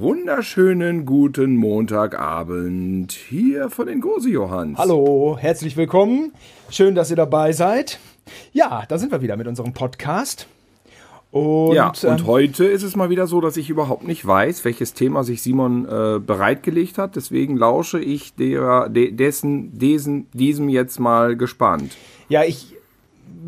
wunderschönen guten Montagabend hier von den Gosi Johanns. Hallo, herzlich willkommen. Schön, dass ihr dabei seid. Ja, da sind wir wieder mit unserem Podcast. Und, ja, und ähm, heute ist es mal wieder so, dass ich überhaupt nicht weiß, welches Thema sich Simon äh, bereitgelegt hat. Deswegen lausche ich der, de, dessen, dessen, diesem jetzt mal gespannt. Ja, ich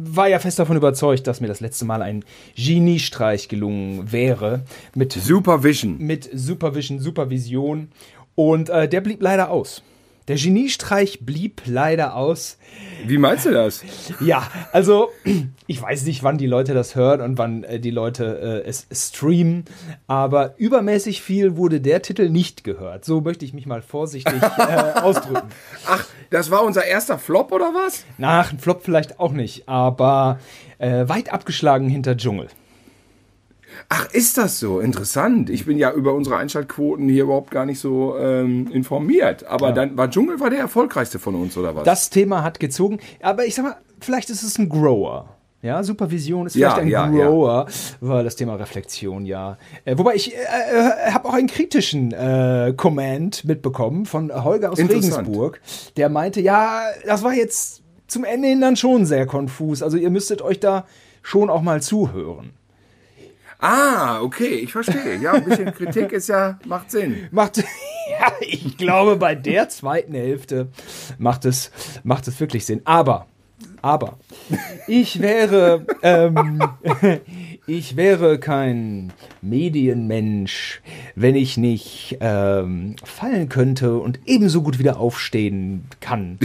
war ja fest davon überzeugt, dass mir das letzte Mal ein Geniestreich gelungen wäre. Mit Supervision. Mit Supervision, Supervision. Und äh, der blieb leider aus. Der Geniestreich blieb leider aus. Wie meinst du das? Ja, also ich weiß nicht, wann die Leute das hören und wann äh, die Leute äh, es streamen, aber übermäßig viel wurde der Titel nicht gehört. So möchte ich mich mal vorsichtig äh, ausdrücken. Ach, das war unser erster Flop oder was? Nach ein Flop vielleicht auch nicht, aber äh, weit abgeschlagen hinter Dschungel. Ach, ist das so? Interessant. Ich bin ja über unsere Einschaltquoten hier überhaupt gar nicht so ähm, informiert. Aber ja. dann war Dschungel war der erfolgreichste von uns, oder was? Das Thema hat gezogen. Aber ich sag mal, vielleicht ist es ein Grower. Ja, Supervision ist vielleicht ja, ein ja, Grower, ja. weil das Thema Reflexion, ja. Äh, wobei ich äh, äh, habe auch einen kritischen äh, Comment mitbekommen von Holger aus Regensburg, der meinte, ja, das war jetzt zum Ende hin dann schon sehr konfus. Also ihr müsstet euch da schon auch mal zuhören. Ah, okay, ich verstehe. Ja, ein bisschen Kritik ist ja, macht Sinn. Macht, ja, ich glaube, bei der zweiten Hälfte macht es, macht es wirklich Sinn. Aber, aber, ich wäre, ähm, ich wäre kein Medienmensch, wenn ich nicht ähm, fallen könnte und ebenso gut wieder aufstehen kann.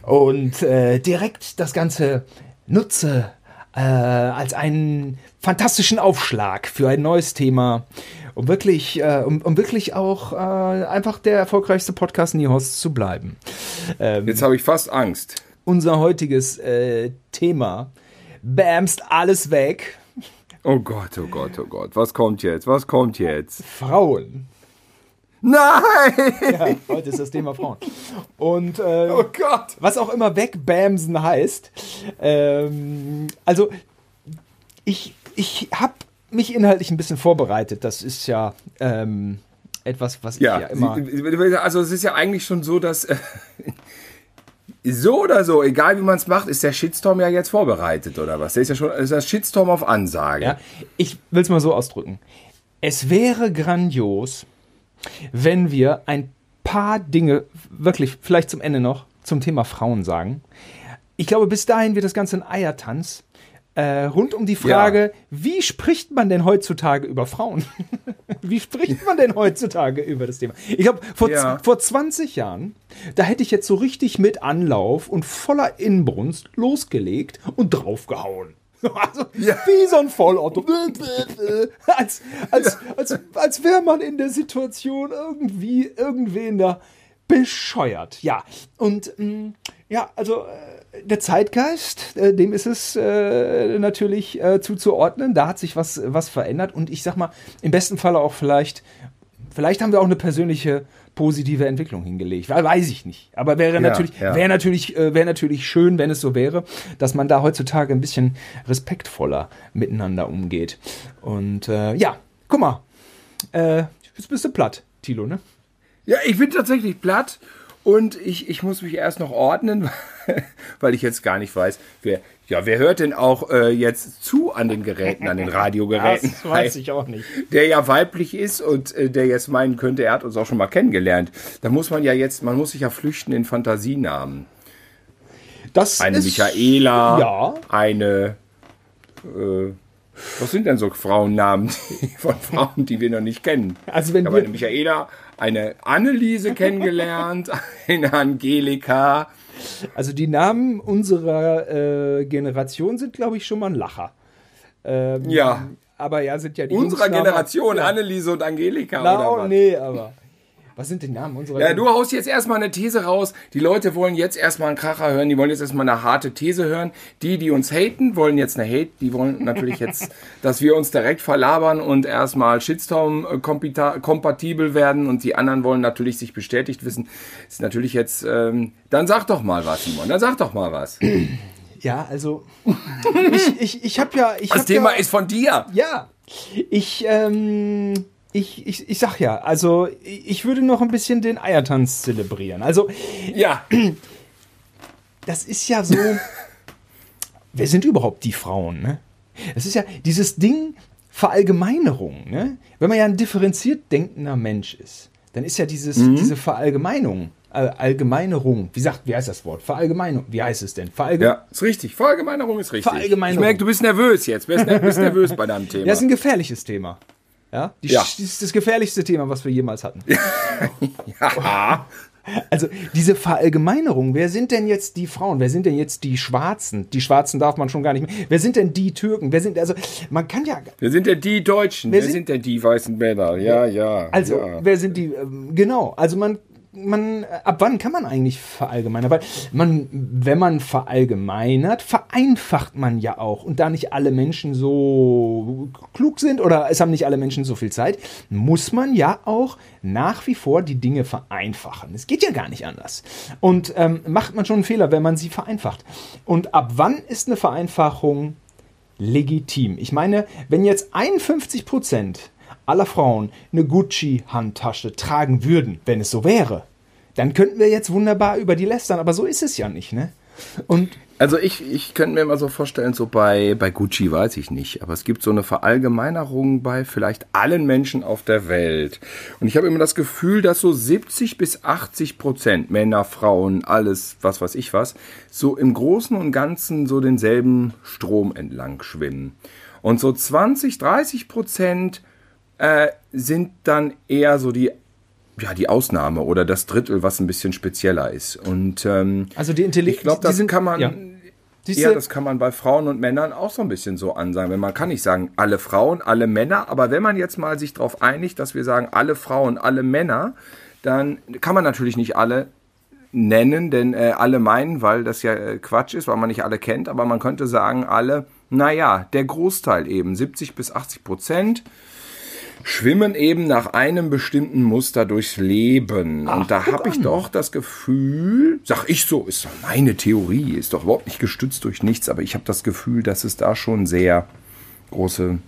Und äh, direkt das Ganze nutze äh, als einen fantastischen Aufschlag für ein neues Thema, um wirklich, äh, um, um, wirklich auch äh, einfach der erfolgreichste Podcast Nihos zu bleiben. Ähm, Jetzt habe ich fast Angst. Unser heutiges äh, Thema bamst alles weg. Oh Gott, oh Gott, oh Gott. Was kommt jetzt? Was kommt jetzt? Frauen. Nein! Ja, heute ist das Thema Frauen. Und äh, oh Gott. was auch immer wegbamsen heißt. Ähm, also, ich, ich habe mich inhaltlich ein bisschen vorbereitet. Das ist ja ähm, etwas, was ja, ich ja immer. Also, es ist ja eigentlich schon so, dass. Äh, so oder so, egal wie man es macht, ist der Shitstorm ja jetzt vorbereitet, oder was? Der ist ja schon ist das Shitstorm auf Ansage. Ja, ich will es mal so ausdrücken. Es wäre grandios, wenn wir ein paar Dinge wirklich vielleicht zum Ende noch zum Thema Frauen sagen. Ich glaube, bis dahin wird das Ganze ein Eiertanz. Äh, rund um die Frage, ja. wie spricht man denn heutzutage über Frauen? wie spricht man denn heutzutage über das Thema? Ich glaube, vor, ja. vor 20 Jahren, da hätte ich jetzt so richtig mit Anlauf und voller Inbrunst losgelegt und draufgehauen. Also, ja. Wie so ein Vollauto. als, als, als, als wäre man in der Situation irgendwie irgendwen da bescheuert. Ja, und mh, mm, ja, also äh, der Zeitgeist, äh, dem ist es äh, natürlich äh, zuzuordnen. Da hat sich was, was verändert und ich sag mal, im besten Falle auch vielleicht, vielleicht haben wir auch eine persönliche positive Entwicklung hingelegt. Weiß ich nicht. Aber wäre ja, natürlich, ja. wäre natürlich, äh, wäre natürlich schön, wenn es so wäre, dass man da heutzutage ein bisschen respektvoller miteinander umgeht. Und äh, ja, guck mal. Äh, jetzt bist du platt, Tilo, ne? Ja, ich bin tatsächlich platt und ich, ich muss mich erst noch ordnen, weil ich jetzt gar nicht weiß, wer, ja, wer hört denn auch äh, jetzt zu an den Geräten, an den Radiogeräten? Das weiß ich auch nicht. Der ja weiblich ist und äh, der jetzt meinen könnte, er hat uns auch schon mal kennengelernt. Da muss man ja jetzt, man muss sich ja flüchten in Fantasienamen. Das eine ist, Michaela, ja. eine äh, was sind denn so Frauennamen von Frauen, die wir noch nicht kennen? Also wenn ich habe eine Michaela, eine Anneliese kennengelernt, eine Angelika. Also die Namen unserer äh, Generation sind, glaube ich, schon mal ein Lacher. Ähm, ja. Aber ja, sind ja die Unserer Generation, ja. Anneliese und Angelika. Was? nee, aber. Was sind die Namen unserer Ja, du haust jetzt erstmal eine These raus. Die Leute wollen jetzt erstmal einen Kracher hören, die wollen jetzt erstmal eine harte These hören. Die, die uns haten, wollen jetzt eine Hate, die wollen natürlich jetzt, dass wir uns direkt verlabern und erstmal Shitstorm-kompatibel werden und die anderen wollen natürlich sich bestätigt wissen. Ist natürlich jetzt, ähm, dann sag doch mal was, Simon, dann sag doch mal was. Ja, also ich, ich, ich habe ja... Ich das Thema ja, ist von dir. Ja, ich... Ähm ich, ich, ich sag ja, also ich würde noch ein bisschen den Eiertanz zelebrieren. Also, ja. Das ist ja so. wer sind überhaupt die Frauen, ne? Das ist ja dieses Ding Verallgemeinerung, ne? Wenn man ja ein differenziert denkender Mensch ist, dann ist ja dieses, mhm. diese Verallgemeinung, äh, Allgemeinerung, wie sagt, wie heißt das Wort? Verallgemeinung, wie heißt es denn? Verallge ja, ist richtig. Verallgemeinerung ist richtig. Verallgemeinerung. Ich merke, du bist nervös jetzt. Du bist nervös bei deinem Thema. Das ist ein gefährliches Thema. Ja, Die, ja. das ist das gefährlichste Thema, was wir jemals hatten. ja. Also diese Verallgemeinerung, wer sind denn jetzt die Frauen? Wer sind denn jetzt die Schwarzen? Die Schwarzen darf man schon gar nicht mehr. Wer sind denn die Türken? Wer sind also man kann ja Wer sind denn die Deutschen? Wer, wer sind, sind, denn die weißen Männer? Ja, ja. Also, ja. wer sind die ähm, genau, also man man, ab wann kann man eigentlich verallgemeinern? Weil man, wenn man verallgemeinert, vereinfacht man ja auch. Und da nicht alle Menschen so klug sind oder es haben nicht alle Menschen so viel Zeit, muss man ja auch nach wie vor die Dinge vereinfachen. Es geht ja gar nicht anders. Und ähm, macht man schon einen Fehler, wenn man sie vereinfacht. Und ab wann ist eine Vereinfachung legitim? Ich meine, wenn jetzt 51 Prozent aller Frauen eine Gucci-Handtasche tragen würden, wenn es so wäre, dann könnten wir jetzt wunderbar über die lästern, aber so ist es ja nicht, ne? Und also ich, ich könnte mir mal so vorstellen, so bei, bei Gucci weiß ich nicht, aber es gibt so eine Verallgemeinerung bei vielleicht allen Menschen auf der Welt. Und ich habe immer das Gefühl, dass so 70 bis 80 Prozent Männer, Frauen, alles, was weiß ich was, so im Großen und Ganzen so denselben Strom entlang schwimmen. Und so 20, 30 Prozent äh, sind dann eher so die ja, die Ausnahme oder das Drittel, was ein bisschen spezieller ist. Und ähm, also die Intelligenz, ich glaube, das sind, kann man ja. ja. das kann man bei Frauen und Männern auch so ein bisschen so ansagen. Wenn man kann nicht sagen, alle Frauen, alle Männer, aber wenn man jetzt mal sich darauf einigt, dass wir sagen, alle Frauen, alle Männer, dann kann man natürlich nicht alle nennen, denn äh, alle meinen, weil das ja äh, Quatsch ist, weil man nicht alle kennt, aber man könnte sagen, alle, naja, der Großteil eben, 70 bis 80 Prozent schwimmen eben nach einem bestimmten Muster durchs Leben. Ach, und da habe ich doch das Gefühl, sag ich so, ist doch meine Theorie, ist doch überhaupt nicht gestützt durch nichts, aber ich habe das Gefühl, dass es da schon sehr große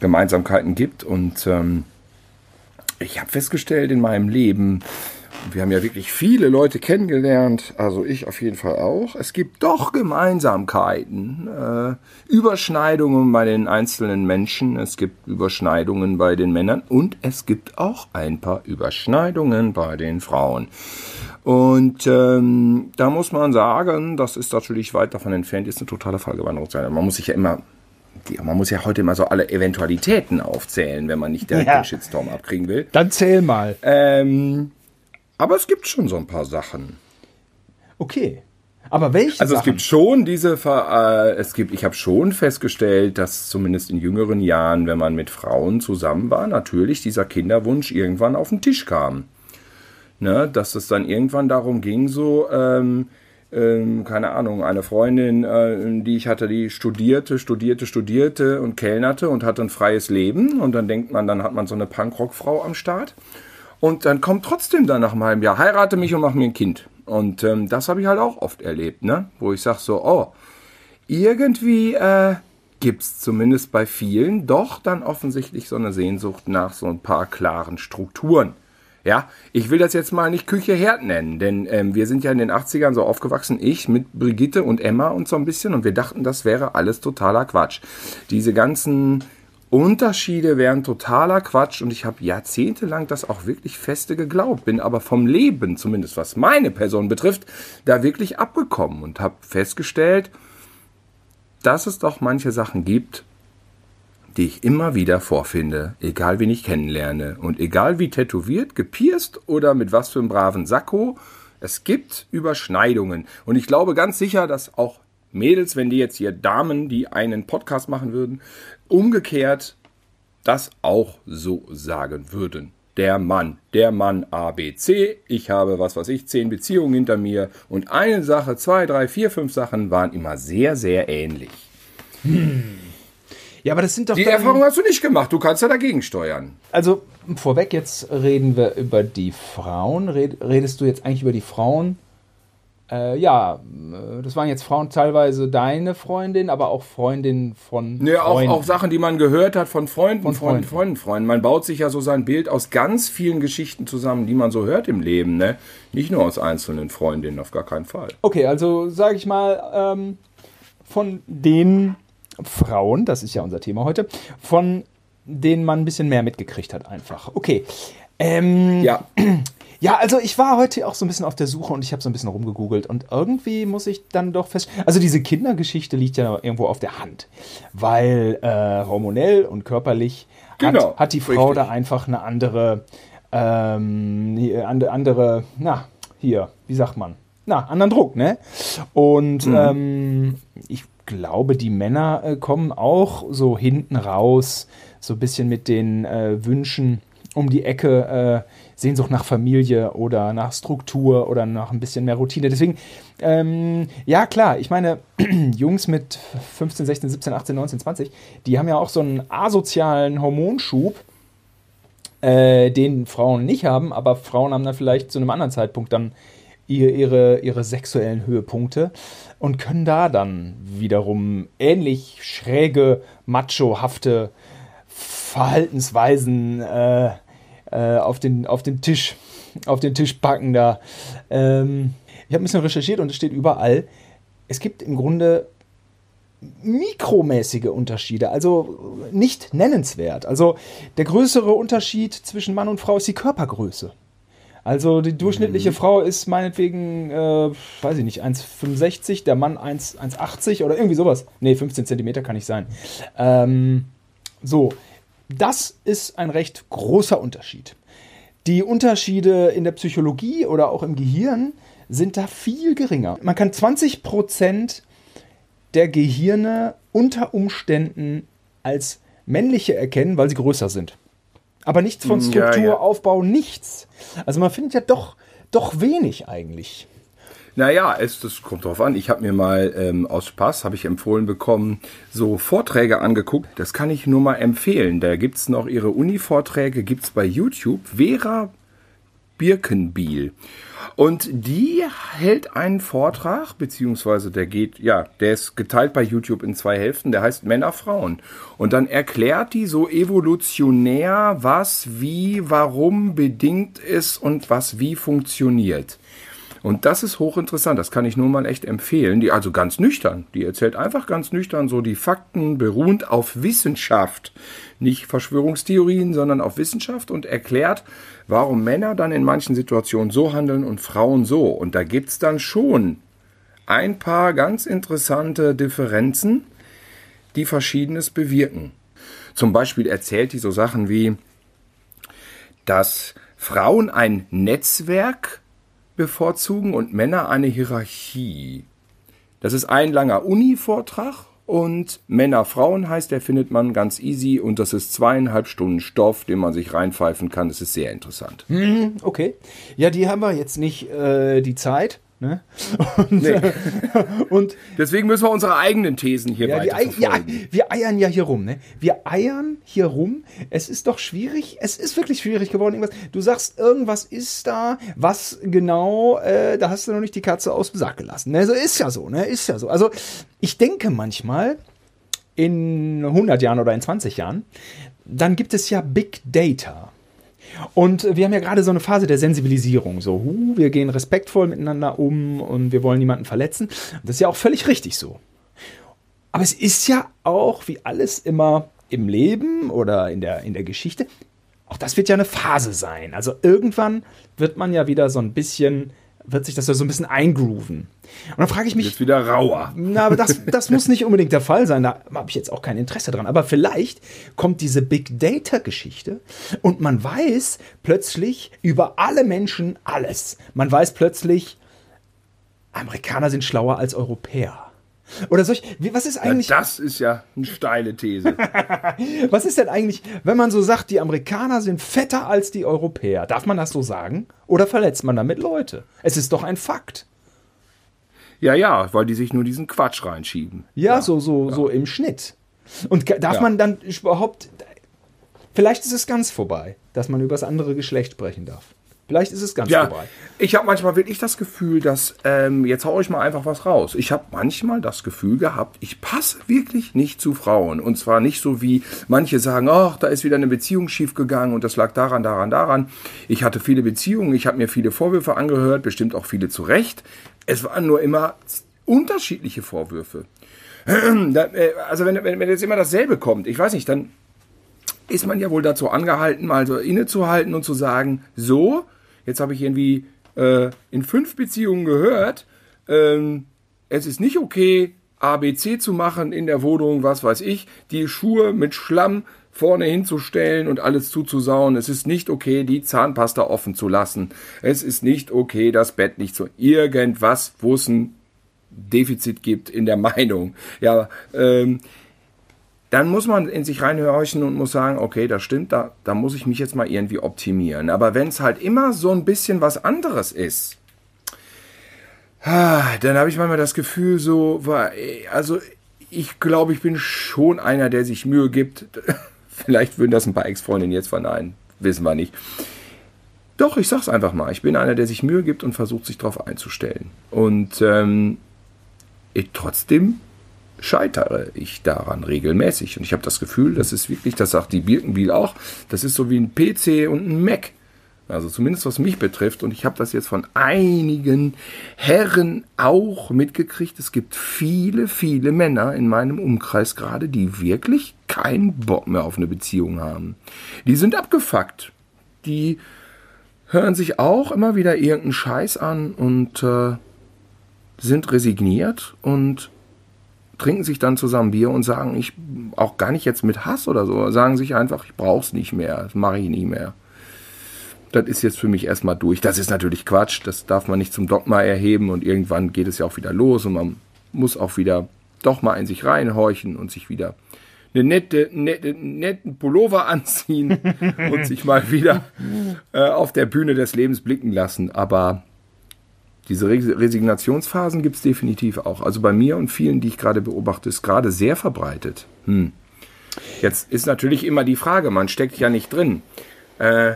Gemeinsamkeiten gibt. Und ähm, ich habe festgestellt in meinem Leben, wir haben ja wirklich viele Leute kennengelernt, also ich auf jeden Fall auch. Es gibt doch Gemeinsamkeiten, äh, Überschneidungen bei den einzelnen Menschen, es gibt Überschneidungen bei den Männern und es gibt auch ein paar Überschneidungen bei den Frauen. Und ähm, da muss man sagen, das ist natürlich weit davon entfernt, ist eine totale Fallgewandung sein. Man muss sich ja immer man muss ja heute immer so alle Eventualitäten aufzählen, wenn man nicht direkt ja. den Shitstorm abkriegen will. Dann zähl mal. Ähm, aber es gibt schon so ein paar Sachen. Okay. Aber welche? Also Sachen? es gibt schon diese, äh, es gibt, ich habe schon festgestellt, dass zumindest in jüngeren Jahren, wenn man mit Frauen zusammen war, natürlich dieser Kinderwunsch irgendwann auf den Tisch kam. Ne, dass es dann irgendwann darum ging, so, ähm, ähm, keine Ahnung, eine Freundin, äh, die ich hatte, die studierte, studierte, studierte und kellnerte und hatte ein freies Leben. Und dann denkt man, dann hat man so eine Punkrock-Frau am Start. Und dann kommt trotzdem dann nach einem halben Jahr, heirate mich und mach mir ein Kind. Und ähm, das habe ich halt auch oft erlebt, ne? Wo ich sage so, oh, irgendwie äh, gibt es zumindest bei vielen doch dann offensichtlich so eine Sehnsucht nach so ein paar klaren Strukturen. Ja, ich will das jetzt mal nicht Küche Herd nennen, denn ähm, wir sind ja in den 80ern so aufgewachsen, ich mit Brigitte und Emma und so ein bisschen, und wir dachten, das wäre alles totaler Quatsch. Diese ganzen Unterschiede wären totaler Quatsch und ich habe jahrzehntelang das auch wirklich feste geglaubt, bin aber vom Leben, zumindest was meine Person betrifft, da wirklich abgekommen und habe festgestellt, dass es doch manche Sachen gibt, die ich immer wieder vorfinde, egal wen ich kennenlerne und egal wie tätowiert, gepierst oder mit was für einem braven Sakko, es gibt Überschneidungen. Und ich glaube ganz sicher, dass auch Mädels, wenn die jetzt hier Damen, die einen Podcast machen würden, umgekehrt das auch so sagen würden. Der Mann, der Mann ABC, ich habe, was weiß ich, zehn Beziehungen hinter mir und eine Sache, zwei, drei, vier, fünf Sachen waren immer sehr, sehr ähnlich. Hm. Ja, aber das sind doch. Die Erfahrung hast du nicht gemacht, du kannst ja dagegen steuern. Also, vorweg, jetzt reden wir über die Frauen. Redest du jetzt eigentlich über die Frauen Äh, ja, äh, das waren jetzt Frauen teilweise deine Freundin, aber auch Freundinnen von. Ja, auch, auch Sachen, die man gehört hat von Freunden, von Freunden, Freunden, Freunden. Man baut sich ja so sein Bild aus ganz vielen Geschichten zusammen, die man so hört im Leben, ne? Nicht nur aus einzelnen Freundinnen, auf gar keinen Fall. Okay, also sage ich mal, ähm, von den Frauen, das ist ja unser Thema heute, von denen man ein bisschen mehr mitgekriegt hat, einfach. Okay. Ähm, ja. Ja, also ich war heute auch so ein bisschen auf der Suche und ich habe so ein bisschen rumgegoogelt und irgendwie muss ich dann doch fest. Also diese Kindergeschichte liegt ja irgendwo auf der Hand, weil äh, hormonell und körperlich genau, hat, hat die Frau richtig. da einfach eine andere, ähm, andere, na, hier, wie sagt man? Na, anderen Druck, ne? Und mhm. ähm, ich glaube, die Männer äh, kommen auch so hinten raus, so ein bisschen mit den äh, Wünschen um die Ecke. Äh, Sehnsucht nach Familie oder nach Struktur oder nach ein bisschen mehr Routine. Deswegen, ähm, ja klar, ich meine, Jungs mit 15, 16, 17, 18, 19, 20, die haben ja auch so einen asozialen Hormonschub, äh, den Frauen nicht haben, aber Frauen haben dann vielleicht zu einem anderen Zeitpunkt dann ihre, ihre sexuellen Höhepunkte und können da dann wiederum ähnlich schräge, machohafte Verhaltensweisen äh, äh, auf, den, auf den Tisch, auf den Tisch packen da. Ähm, ich habe ein bisschen recherchiert und es steht überall, es gibt im Grunde mikromäßige Unterschiede, also nicht nennenswert. Also der größere Unterschied zwischen Mann und Frau ist die Körpergröße. Also die durchschnittliche mhm. Frau ist meinetwegen, äh, weiß ich nicht, 1,65, der Mann 1,80 oder irgendwie sowas. Ne, 15 Zentimeter kann nicht sein. Ähm, so, das ist ein recht großer Unterschied. Die Unterschiede in der Psychologie oder auch im Gehirn sind da viel geringer. Man kann 20 Prozent der Gehirne unter Umständen als männliche erkennen, weil sie größer sind. Aber nichts von Strukturaufbau, ja, ja. nichts. Also man findet ja doch, doch wenig eigentlich. Naja, es das kommt drauf an. Ich habe mir mal ähm, aus Spaß, habe ich empfohlen bekommen, so Vorträge angeguckt. Das kann ich nur mal empfehlen. Da gibt es noch ihre Uni-Vorträge, gibt es bei YouTube. Vera Birkenbiel. Und die hält einen Vortrag, beziehungsweise der geht, ja, der ist geteilt bei YouTube in zwei Hälften, der heißt Männer, Frauen. Und dann erklärt die so evolutionär, was, wie, warum bedingt ist und was wie funktioniert. Und das ist hochinteressant, das kann ich nur mal echt empfehlen. Die, also ganz nüchtern, die erzählt einfach ganz nüchtern so die Fakten beruhend auf Wissenschaft. Nicht Verschwörungstheorien, sondern auf Wissenschaft und erklärt, warum Männer dann in manchen Situationen so handeln und Frauen so. Und da gibt es dann schon ein paar ganz interessante Differenzen, die Verschiedenes bewirken. Zum Beispiel erzählt die so Sachen wie, dass Frauen ein Netzwerk bevorzugen und Männer eine Hierarchie. Das ist ein langer Uni-Vortrag und Männer, Frauen heißt, der findet man ganz easy und das ist zweieinhalb Stunden Stoff, den man sich reinpfeifen kann. Das ist sehr interessant. Hm, okay. Ja, die haben wir jetzt nicht äh, die Zeit. Ne? Und, nee. Äh, und, deswegen müssen wir unsere eigenen Thesen hier ja, weiter Ja, wir eiern ja hier rum. Ne? Wir eiern hier rum. Es ist doch schwierig. Es ist wirklich schwierig geworden. Irgendwas. Du sagst, irgendwas ist da. Was genau? Äh, da hast du noch nicht die Katze aus dem Sack gelassen. Ne? So ist ja so. Ne? Ist ja so. Also ich denke manchmal in 100 Jahren oder in 20 Jahren, dann gibt es ja Big Data. Und wir haben ja gerade so eine Phase der Sensibilisierung. So, huh, wir gehen respektvoll miteinander um und wir wollen niemanden verletzen. Das ist ja auch völlig richtig so. Aber es ist ja auch, wie alles immer im Leben oder in der, in der Geschichte, auch das wird ja eine Phase sein. Also irgendwann wird man ja wieder so ein bisschen wird sich das ja so ein bisschen eingrooven. Und dann frage ich mich. Jetzt wieder rauer. Na, aber das, das muss nicht unbedingt der Fall sein. Da habe ich jetzt auch kein Interesse dran. Aber vielleicht kommt diese Big Data-Geschichte und man weiß plötzlich über alle Menschen alles. Man weiß plötzlich, Amerikaner sind schlauer als Europäer. Oder solch, wie, was ist eigentlich. Ja, das ist ja eine steile These. was ist denn eigentlich, wenn man so sagt, die Amerikaner sind fetter als die Europäer? Darf man das so sagen? Oder verletzt man damit Leute? Es ist doch ein Fakt. Ja, ja, weil die sich nur diesen Quatsch reinschieben. Ja, ja so, so, ja. so im Schnitt. Und darf man dann überhaupt. Vielleicht ist es ganz vorbei, dass man über das andere Geschlecht sprechen darf. Vielleicht ist es ganz ja, vorbei. Ich habe manchmal wirklich das Gefühl, dass, ähm, jetzt haue ich mal einfach was raus. Ich habe manchmal das Gefühl gehabt, ich passe wirklich nicht zu Frauen. Und zwar nicht so wie manche sagen, ach, da ist wieder eine Beziehung schiefgegangen und das lag daran, daran, daran. Ich hatte viele Beziehungen, ich habe mir viele Vorwürfe angehört, bestimmt auch viele zu Recht. Es waren nur immer unterschiedliche Vorwürfe. Äh, also wenn, wenn, wenn jetzt immer dasselbe kommt, ich weiß nicht, dann ist man ja wohl dazu angehalten, mal so innezuhalten und zu sagen, so, jetzt habe ich irgendwie äh, in fünf Beziehungen gehört, ähm, es ist nicht okay, ABC zu machen in der Wohnung, was weiß ich, die Schuhe mit Schlamm vorne hinzustellen und alles zuzusauen. Es ist nicht okay, die Zahnpasta offen zu lassen. Es ist nicht okay, das Bett nicht zu. Irgendwas, wo es ein Defizit gibt in der Meinung. Ja, ähm, dann muss man in sich reinhorchen und muss sagen, okay, das stimmt, da, da muss ich mich jetzt mal irgendwie optimieren. Aber wenn es halt immer so ein bisschen was anderes ist, ah, dann habe ich manchmal das Gefühl, so, also ich glaube, ich bin schon einer, der sich Mühe gibt. Vielleicht würden das ein paar Ex-Freundinnen jetzt verneinen, wissen wir nicht. Doch, ich sag's einfach mal. Ich bin einer, der sich Mühe gibt und versucht, sich darauf einzustellen. Und ähm, ich, trotzdem scheitere ich daran regelmäßig. Und ich habe das Gefühl, das ist wirklich, das sagt die Birkenbiel auch, das ist so wie ein PC und ein Mac. Also zumindest was mich betrifft. Und ich habe das jetzt von einigen Herren auch mitgekriegt. Es gibt viele, viele Männer in meinem Umkreis gerade, die wirklich keinen Bock mehr auf eine Beziehung haben. Die sind abgefuckt. Die hören sich auch immer wieder irgendeinen Scheiß an und äh, sind resigniert und trinken sich dann zusammen Bier und sagen, ich auch gar nicht jetzt mit Hass oder so, sagen sich einfach, ich brauch's nicht mehr, das mache ich nie mehr. Das ist jetzt für mich erstmal durch. Das ist natürlich Quatsch, das darf man nicht zum Dogma erheben und irgendwann geht es ja auch wieder los und man muss auch wieder doch mal in sich reinhorchen und sich wieder eine nette, nette, netten Pullover anziehen und sich mal wieder äh, auf der Bühne des Lebens blicken lassen. Aber diese Resignationsphasen gibt es definitiv auch. Also bei mir und vielen, die ich gerade beobachte, ist gerade sehr verbreitet. Hm. Jetzt ist natürlich immer die Frage, man steckt ja nicht drin. Äh,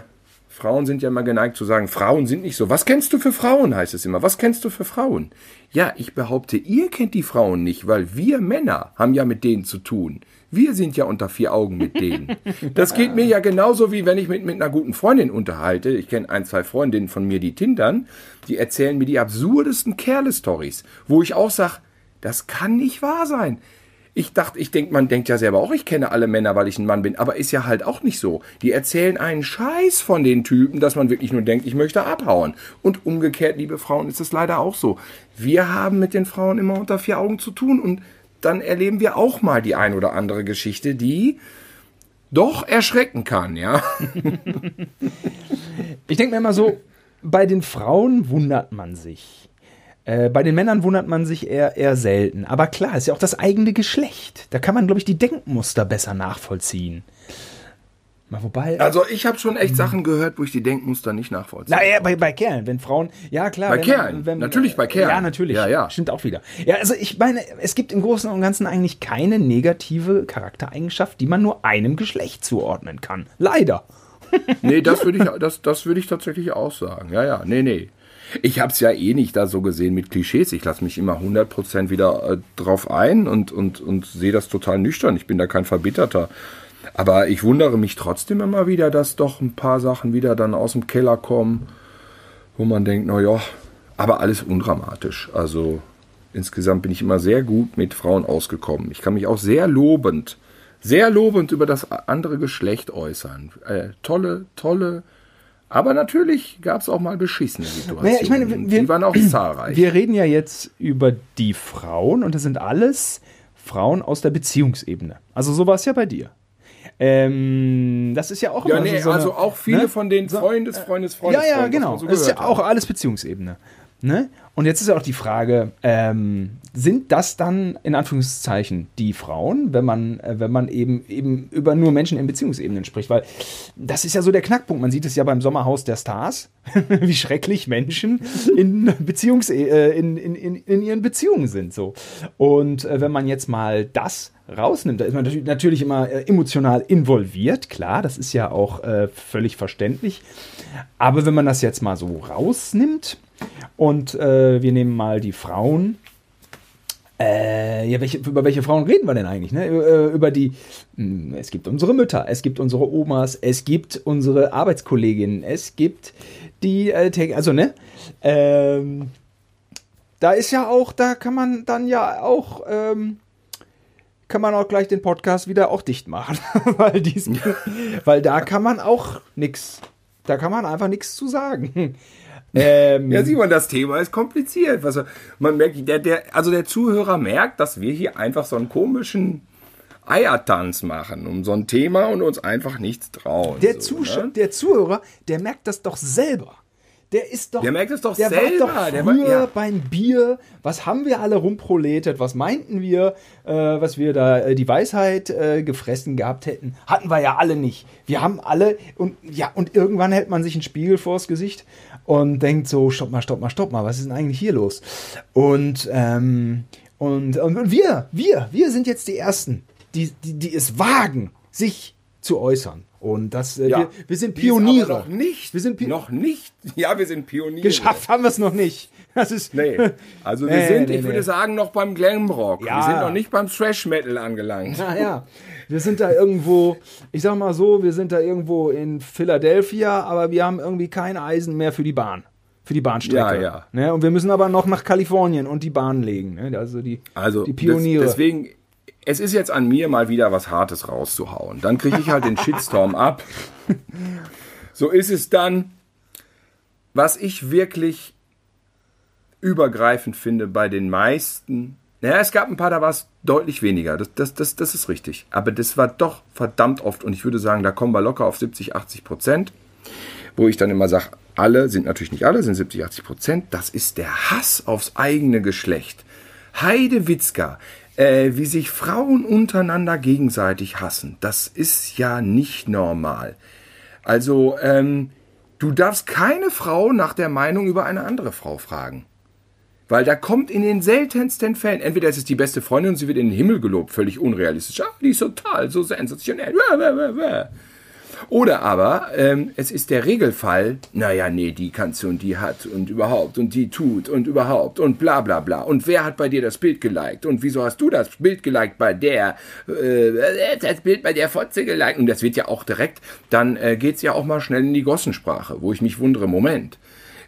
Frauen sind ja immer geneigt zu sagen, Frauen sind nicht so. Was kennst du für Frauen, heißt es immer. Was kennst du für Frauen? Ja, ich behaupte, ihr kennt die Frauen nicht, weil wir Männer haben ja mit denen zu tun. Wir sind ja unter vier Augen mit denen. Das geht mir ja genauso, wie wenn ich mit, mit einer guten Freundin unterhalte. Ich kenne ein, zwei Freundinnen von mir, die tindern. Die erzählen mir die absurdesten Kerle-Stories, wo ich auch sage, das kann nicht wahr sein. Ich dachte, ich denke, man denkt ja selber auch, ich kenne alle Männer, weil ich ein Mann bin, aber ist ja halt auch nicht so. Die erzählen einen Scheiß von den Typen, dass man wirklich nur denkt, ich möchte abhauen. Und umgekehrt, liebe Frauen, ist es leider auch so. Wir haben mit den Frauen immer unter vier Augen zu tun und dann erleben wir auch mal die ein oder andere Geschichte, die doch erschrecken kann, ja. ich denke mir immer so, bei den Frauen wundert man sich. Äh, bei den Männern wundert man sich eher, eher selten. Aber klar, ist ja auch das eigene Geschlecht. Da kann man, glaube ich, die Denkmuster besser nachvollziehen. Mal wobei. Also ich habe schon echt Sachen gehört, wo ich die Denkmuster nicht nachvollziehe. Na ja, bei, bei Kerlen, wenn Frauen, ja klar. Bei wenn, Kerlen, wenn, natürlich bei Kerlen. Ja, natürlich. Ja, ja. Stimmt auch wieder. Ja, also ich meine, es gibt im Großen und Ganzen eigentlich keine negative Charaktereigenschaft, die man nur einem Geschlecht zuordnen kann. Leider. nee, das würde ich, das, das würde ich tatsächlich auch sagen. Ja, ja, nee, nee. Ich habe es ja eh nicht da so gesehen mit Klischees. Ich lasse mich immer 100% wieder äh, drauf ein und, und, und sehe das total nüchtern. Ich bin da kein Verbitterter. Aber ich wundere mich trotzdem immer wieder, dass doch ein paar Sachen wieder dann aus dem Keller kommen, wo man denkt, naja, aber alles undramatisch. Also insgesamt bin ich immer sehr gut mit Frauen ausgekommen. Ich kann mich auch sehr lobend, sehr lobend über das andere Geschlecht äußern. Äh, tolle, tolle. Aber natürlich gab es auch mal beschissene Situationen. Naja, ich meine, wir, die waren auch zahlreich. Wir reden ja jetzt über die Frauen und das sind alles Frauen aus der Beziehungsebene. Also so war es ja bei dir. Ähm, das ist ja auch immer ja, nee, so, so eine, also auch viele ne? von den Freundes, Freundes, Freundes. Ja, ja, genau. So das ist ja auch alles Beziehungsebene. Ne? Und jetzt ist ja auch die Frage, ähm, sind das dann in Anführungszeichen die Frauen, wenn man, äh, wenn man eben, eben über nur Menschen in Beziehungsebenen spricht? Weil das ist ja so der Knackpunkt. Man sieht es ja beim Sommerhaus der Stars, wie schrecklich Menschen in, Beziehungs äh, in, in, in, in, ihren Beziehungen sind. So. Und äh, wenn man jetzt mal das rausnimmt, da ist man natürlich immer äh, emotional involviert, klar, das ist ja auch äh, völlig verständlich. Aber wenn man das jetzt mal so rausnimmt, und äh, wir nehmen mal die Frauen. Äh, ja, welche, über welche Frauen reden wir denn eigentlich? Ne? Äh, über die, hm, es gibt unsere Mütter, es gibt unsere Omas, es gibt unsere Arbeitskolleginnen, es gibt die, äh, also ne, ähm, da ist ja auch, da kann man dann ja auch, ähm, kann man auch gleich den Podcast wieder auch dicht machen, weil, dies, weil da kann man auch nichts, da kann man einfach nichts zu sagen. Ähm, ja, Simon, das Thema ist kompliziert. Was, man merkt, der, der, also der Zuhörer merkt, dass wir hier einfach so einen komischen Eiertanz machen um so ein Thema und uns einfach nichts trauen. Der, so, ne? der Zuhörer, der merkt das doch selber. Der ist doch. Der merkt es doch der selber. War doch der war ja. beim Bier. Was haben wir alle rumproletet? Was meinten wir, äh, was wir da äh, die Weisheit äh, gefressen gehabt hätten? Hatten wir ja alle nicht. Wir haben alle und ja und irgendwann hält man sich einen Spiegel vors Gesicht und denkt so, stopp mal, stopp mal, stopp mal, was ist denn eigentlich hier los? Und ähm, und, und wir, wir, wir sind jetzt die ersten, die, die, die es wagen, sich zu äußern. Und das, äh, ja, wir, wir, sind Pioniere. Noch nicht. Wir sind Pi noch nicht. Ja, wir sind Pioniere. Geschafft haben wir es noch nicht. Das ist. Nee. Also wir nee, sind, nee, ich nee. würde sagen, noch beim Glamrock. Ja. Wir sind noch nicht beim Thrash Metal angelangt. Naja. Wir sind da irgendwo, ich sag mal so, wir sind da irgendwo in Philadelphia, aber wir haben irgendwie kein Eisen mehr für die Bahn. Für die Bahnstrecke. Ja, ja. Ne? Und wir müssen aber noch nach Kalifornien und die Bahn legen. Ne? Also die, also die Pioniere. Das, deswegen, es ist jetzt an mir, mal wieder was Hartes rauszuhauen. Dann kriege ich halt den Shitstorm ab. So ist es dann. Was ich wirklich übergreifend finde bei den meisten. Naja, es gab ein paar, da war es deutlich weniger. Das, das, das, das ist richtig. Aber das war doch verdammt oft. Und ich würde sagen, da kommen wir locker auf 70, 80 Prozent. Wo ich dann immer sage, alle sind natürlich nicht alle, sind 70, 80 Prozent. Das ist der Hass aufs eigene Geschlecht. Heide Witzka, äh, wie sich Frauen untereinander gegenseitig hassen. Das ist ja nicht normal. Also, ähm, du darfst keine Frau nach der Meinung über eine andere Frau fragen. Weil da kommt in den seltensten Fällen, entweder ist es die beste Freundin und sie wird in den Himmel gelobt, völlig unrealistisch. Ah, die ist total, so sensationell. Oder aber ähm, es ist der Regelfall, naja, nee, die kannst du und die hat und überhaupt und die tut und überhaupt und bla bla bla. Und wer hat bei dir das Bild geliked? Und wieso hast du das Bild geliked bei der, äh, das Bild bei der Fotze geliked? Und das wird ja auch direkt, dann äh, geht's ja auch mal schnell in die Gossensprache, wo ich mich wundere, Moment.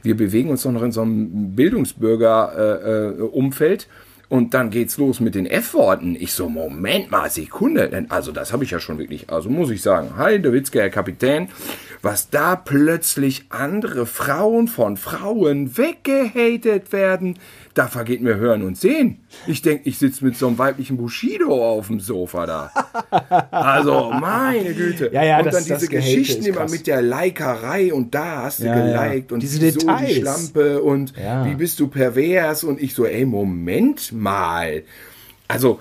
Wir bewegen uns doch noch in so einem Bildungsbürger-Umfeld. Äh, äh, und dann geht's los mit den F-Worten. Ich so, Moment mal, Sekunde. Also das habe ich ja schon wirklich, also muss ich sagen, hi, der Witzke, Herr Kapitän, was da plötzlich andere Frauen von Frauen weggehatet werden, da vergeht mir Hören und Sehen. Ich denke, ich sitze mit so einem weiblichen Bushido auf dem Sofa da. Also, meine Güte. Ja, ja, und das, dann diese Geschichten immer mit der Likerei und da hast du ja, geliked ja. und diese so Details. die Schlampe und ja. wie bist du pervers und ich so, ey, Moment mal. Also,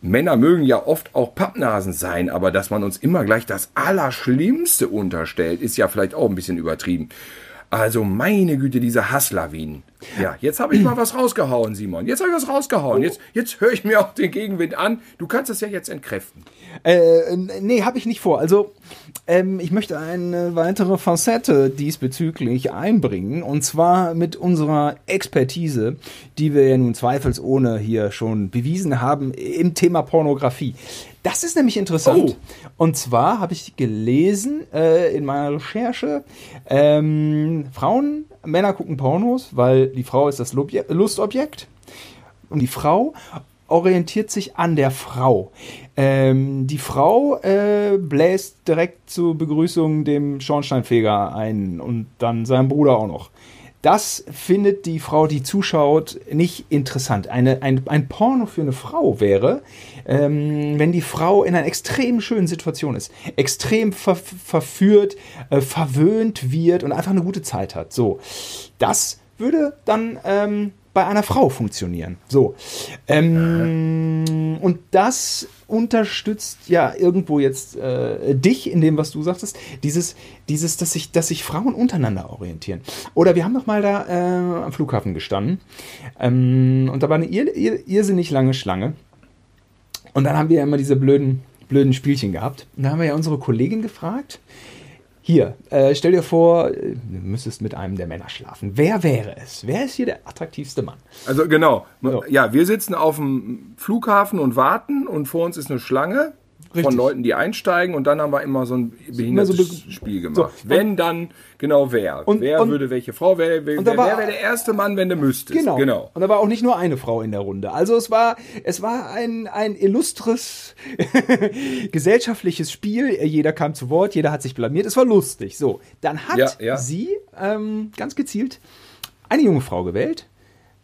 Männer mögen ja oft auch Pappnasen sein, aber dass man uns immer gleich das Allerschlimmste unterstellt, ist ja vielleicht auch ein bisschen übertrieben. Also meine Güte, diese Hasslawinen. Ja, jetzt habe ich mal was rausgehauen, Simon. Jetzt habe ich was rausgehauen. Jetzt, jetzt höre ich mir auch den Gegenwind an. Du kannst es ja jetzt entkräften. Äh, nee, habe ich nicht vor. Also, ähm, ich möchte eine weitere Facette diesbezüglich einbringen. Und zwar mit unserer Expertise, die wir ja nun zweifelsohne hier schon bewiesen haben im Thema Pornografie. Das ist nämlich interessant. Oh. Und zwar habe ich gelesen äh, in meiner Recherche, ähm, Frauen, Männer gucken Pornos, weil die Frau ist das Lustobjekt. Und die Frau orientiert sich an der Frau. Ähm, die Frau äh, bläst direkt zur Begrüßung dem Schornsteinfeger ein und dann seinem Bruder auch noch. Das findet die Frau, die zuschaut, nicht interessant. Eine, ein, ein Porno für eine Frau wäre, ähm, wenn die Frau in einer extrem schönen Situation ist, extrem ver verführt, äh, verwöhnt wird und einfach eine gute Zeit hat. So, das würde dann ähm, bei einer Frau funktionieren. So. Ähm, und das unterstützt ja irgendwo jetzt äh, dich in dem, was du sagtest, dieses, dieses, dass sich, dass sich Frauen untereinander orientieren. Oder wir haben doch mal da äh, am Flughafen gestanden ähm, und da war eine ir ir irrsinnig lange Schlange. Und dann haben wir ja immer diese blöden, blöden Spielchen gehabt. Und da haben wir ja unsere Kollegin gefragt, hier, äh, stell dir vor, du müsstest mit einem der Männer schlafen. Wer wäre es? Wer ist hier der attraktivste Mann? Also genau. So. Ja, wir sitzen auf dem Flughafen und warten und vor uns ist eine Schlange. Richtig. von Leuten, die einsteigen und dann haben wir immer so ein behindertes so be Spiel gemacht. So, wenn dann, genau wer. Und, wer und, würde welche Frau, wer, wer, wer wäre der erste Mann, wenn du müsstest. Genau. genau. Und da war auch nicht nur eine Frau in der Runde. Also es war, es war ein, ein illustres gesellschaftliches Spiel. Jeder kam zu Wort, jeder hat sich blamiert. Es war lustig. So, dann hat ja, ja. sie ähm, ganz gezielt eine junge Frau gewählt.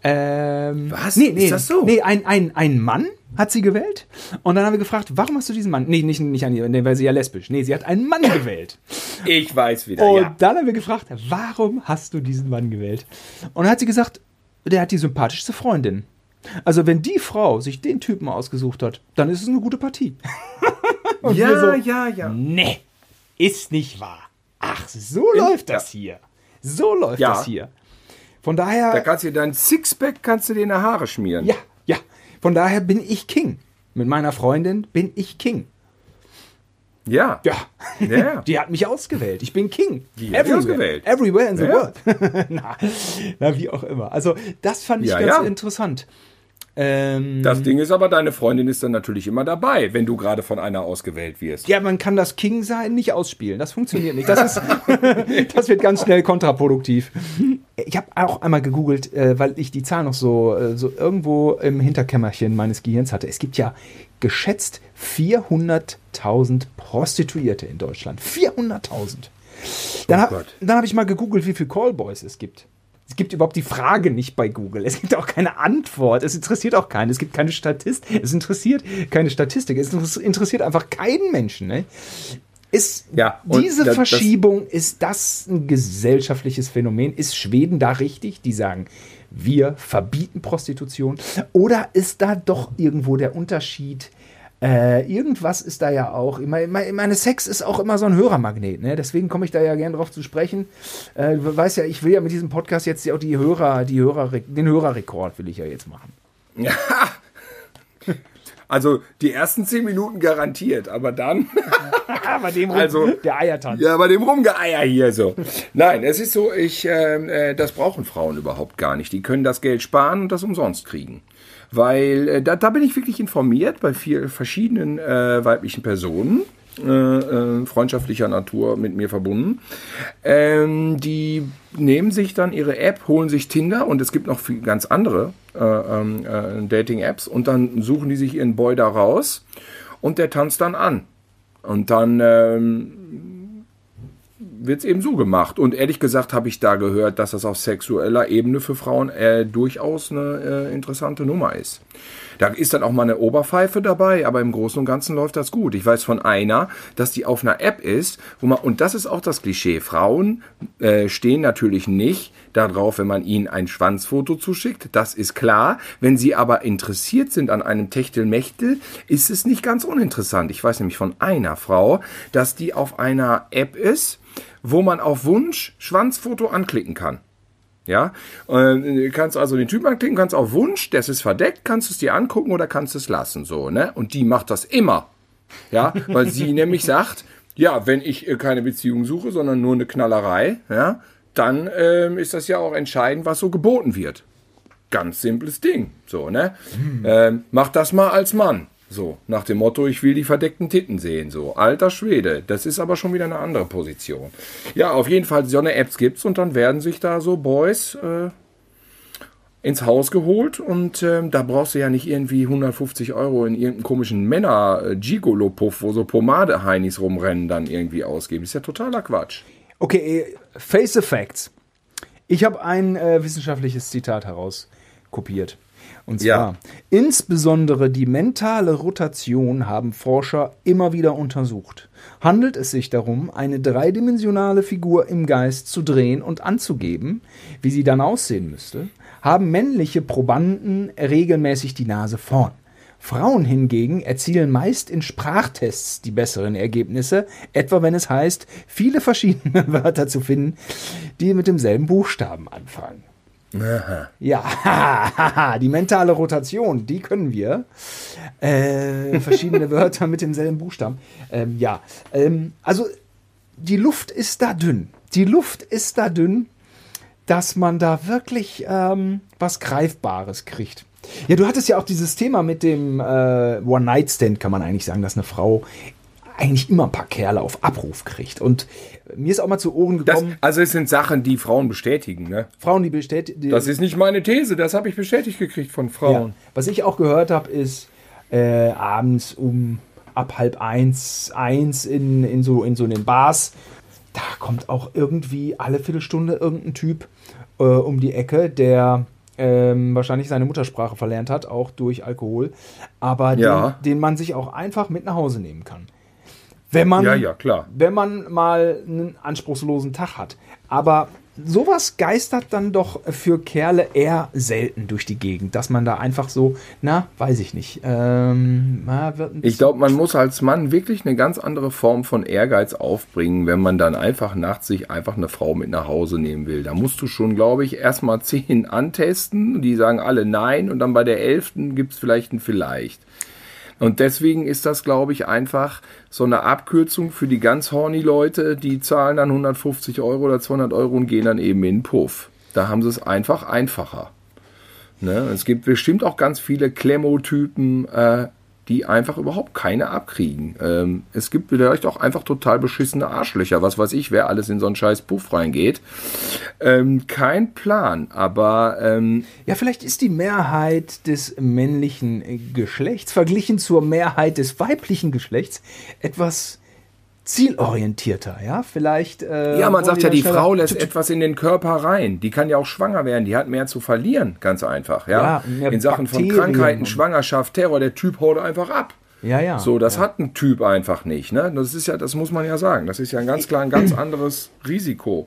Ähm, Was? Nee, nee, ist das so? Nee, ein, ein, ein Mann hat sie gewählt. Und dann haben wir gefragt, warum hast du diesen Mann? Nee, nicht, nicht an ihr, nee, weil sie ja lesbisch. Nee, sie hat einen Mann gewählt. Ich weiß wieder. Und ja. dann haben wir gefragt, warum hast du diesen Mann gewählt? Und dann hat sie gesagt, der hat die sympathischste Freundin. Also wenn die Frau sich den Typen ausgesucht hat, dann ist es eine gute Partie. ja, so, ja, ja. Nee, ist nicht wahr. Ach, so In, läuft das ja. hier. So läuft ja. das hier. Von daher. Da kannst du dein Sixpack kannst du dir in die Haare schmieren. Ja. Von daher bin ich King. Mit meiner Freundin bin ich King. Ja. Ja. ja. Die hat mich ausgewählt. Ich bin King. Die hat ausgewählt. Everywhere in the ja. world. na, na, wie auch immer. Also, das fand ich ja, ganz interessant. Ähm, das Ding ist aber, deine Freundin ist dann natürlich immer dabei, wenn du gerade von einer ausgewählt wirst. Ja, man kann das King sein nicht ausspielen. Das funktioniert nicht. Das, ist, das wird ganz schnell kontraproduktiv. Ich habe auch einmal gegoogelt, äh, weil ich die Zahl noch so, äh, so irgendwo im Hinterkämmerchen meines Gehirns hatte. Es gibt ja geschätzt 400.000 Prostituierte in Deutschland. 400.000. Dann, oh habe ich mal gegoogelt, wie viele Callboys es gibt. Es gibt überhaupt die Frage nicht bei Google. Es gibt auch keine Antwort. Es interessiert auch keinen. Es gibt keine Statistik. Es interessiert keine Statistik. Es interessiert einfach keinen Menschen. Ne? Ist ja, diese das, Verschiebung, das, ist das ein gesellschaftliches Phänomen? Ist Schweden da richtig? Die sagen, wir verbieten Prostitution. Oder ist da doch irgendwo der Unterschied? Äh, irgendwas ist da ja auch. Ich meine, meine, Sex ist auch immer so ein Hörermagnet, ne? Deswegen komme ich da ja gerne drauf zu sprechen. Äh, du weißt ja, ich will ja mit diesem Podcast jetzt auch die Hörer, die Hörer, den Hörerrekord will ich ja jetzt machen. Ja. Also die ersten zehn Minuten garantiert, aber dann. bei dem rum, also, der Eiertanz. Ja, bei dem Rumgeeier hier so. Nein, es ist so, ich, ähm, äh, das brauchen Frauen überhaupt gar nicht. Die können das Geld sparen und das umsonst kriegen weil äh, da, da bin ich wirklich informiert bei vier verschiedenen äh, weiblichen Personen. Äh, äh, freundschaftlicher Natur mit mir verbunden. Ähm, die nehmen sich dann ihre App, holen sich Tinder und es gibt noch viel, ganz andere äh, ähm, äh, Dating-Apps und dann suchen die sich ihren Boy da raus und der tanzt dann an. Und dann ähm, wird es eben so gemacht. Und ehrlich gesagt habe ich da gehört, dass das auf sexueller Ebene für Frauen äh, durchaus eine äh, interessante Nummer ist. Da ist dann auch mal eine Oberpfeife dabei, aber im Großen und Ganzen läuft das gut. Ich weiß von einer, dass die auf einer App ist, wo man, und das ist auch das Klischee, Frauen äh, stehen natürlich nicht darauf, wenn man ihnen ein Schwanzfoto zuschickt, das ist klar. Wenn sie aber interessiert sind an einem Techtelmechtel, ist es nicht ganz uninteressant. Ich weiß nämlich von einer Frau, dass die auf einer App ist, wo man auf Wunsch Schwanzfoto anklicken kann. Ja, äh, kannst also den Typen anklicken, kannst auf Wunsch, das ist verdeckt, kannst du es dir angucken oder kannst es lassen, so, ne? Und die macht das immer. Ja, weil sie nämlich sagt, ja, wenn ich äh, keine Beziehung suche, sondern nur eine Knallerei, ja, dann ähm, ist das ja auch entscheidend, was so geboten wird. Ganz simples Ding, so, ne? Hm. Ähm, mach das mal als Mann. So, nach dem Motto, ich will die verdeckten Titten sehen. So, alter Schwede. Das ist aber schon wieder eine andere Position. Ja, auf jeden Fall, so eine Apps gibt's und dann werden sich da so Boys äh, ins Haus geholt und ähm, da brauchst du ja nicht irgendwie 150 Euro in irgendeinen komischen Männer-Gigolo-Puff, wo so Pomade-Heinis rumrennen, dann irgendwie ausgeben. Ist ja totaler Quatsch. Okay, äh, Face the Facts. Ich habe ein äh, wissenschaftliches Zitat herauskopiert. Und zwar, ja. insbesondere die mentale Rotation haben Forscher immer wieder untersucht. Handelt es sich darum, eine dreidimensionale Figur im Geist zu drehen und anzugeben, wie sie dann aussehen müsste, haben männliche Probanden regelmäßig die Nase vorn. Frauen hingegen erzielen meist in Sprachtests die besseren Ergebnisse, etwa wenn es heißt, viele verschiedene Wörter zu finden, die mit demselben Buchstaben anfangen. Aha. Ja, die mentale Rotation, die können wir. Äh, verschiedene Wörter mit demselben Buchstaben. Ähm, ja, ähm, also die Luft ist da dünn. Die Luft ist da dünn, dass man da wirklich ähm, was Greifbares kriegt. Ja, du hattest ja auch dieses Thema mit dem äh, One-Night-Stand, kann man eigentlich sagen, dass eine Frau eigentlich immer ein paar Kerle auf Abruf kriegt. Und mir ist auch mal zu Ohren gekommen. Das, also es sind Sachen, die Frauen bestätigen, ne? Frauen, die bestätigen. Das ist nicht meine These, das habe ich bestätigt gekriegt von Frauen. Ja. Was ich auch gehört habe, ist äh, abends um ab halb eins, eins in, in, so, in so den Bars. Da kommt auch irgendwie alle Viertelstunde irgendein Typ äh, um die Ecke, der ähm, wahrscheinlich seine Muttersprache verlernt hat, auch durch Alkohol, aber ja. den, den, man sich auch einfach mit nach Hause nehmen kann. Wenn man, ja, ja, klar. wenn man mal einen anspruchslosen Tag hat. Aber sowas geistert dann doch für Kerle eher selten durch die Gegend, dass man da einfach so, na, weiß ich nicht. Ähm, ich glaube, man muss als Mann wirklich eine ganz andere Form von Ehrgeiz aufbringen, wenn man dann einfach nachts sich einfach eine Frau mit nach Hause nehmen will. Da musst du schon, glaube ich, erstmal zehn antesten. Die sagen alle nein und dann bei der elften gibt es vielleicht ein Vielleicht. Und deswegen ist das, glaube ich, einfach so eine Abkürzung für die ganz horny Leute, die zahlen dann 150 Euro oder 200 Euro und gehen dann eben in den Puff. Da haben sie es einfach einfacher. Ne? Es gibt bestimmt auch ganz viele Klemmotypen, äh, die einfach überhaupt keine abkriegen. Ähm, es gibt vielleicht auch einfach total beschissene Arschlöcher, was weiß ich, wer alles in so einen scheiß Puff reingeht. Ähm, kein Plan, aber... Ähm, ja, vielleicht ist die Mehrheit des männlichen Geschlechts verglichen zur Mehrheit des weiblichen Geschlechts etwas zielorientierter, ja, vielleicht. Äh, ja, man sagt ja, die Frau lässt etwas in den Körper rein. Die kann ja auch schwanger werden. Die hat mehr zu verlieren, ganz einfach, ja. ja in Sachen Bakterien von Krankheiten, Schwangerschaft, Terror. Der Typ haut einfach ab. Ja, ja. So, das ja. hat ein Typ einfach nicht. Ne? Das ist ja, das muss man ja sagen. Das ist ja ein ganz klar ein ganz anderes Risiko,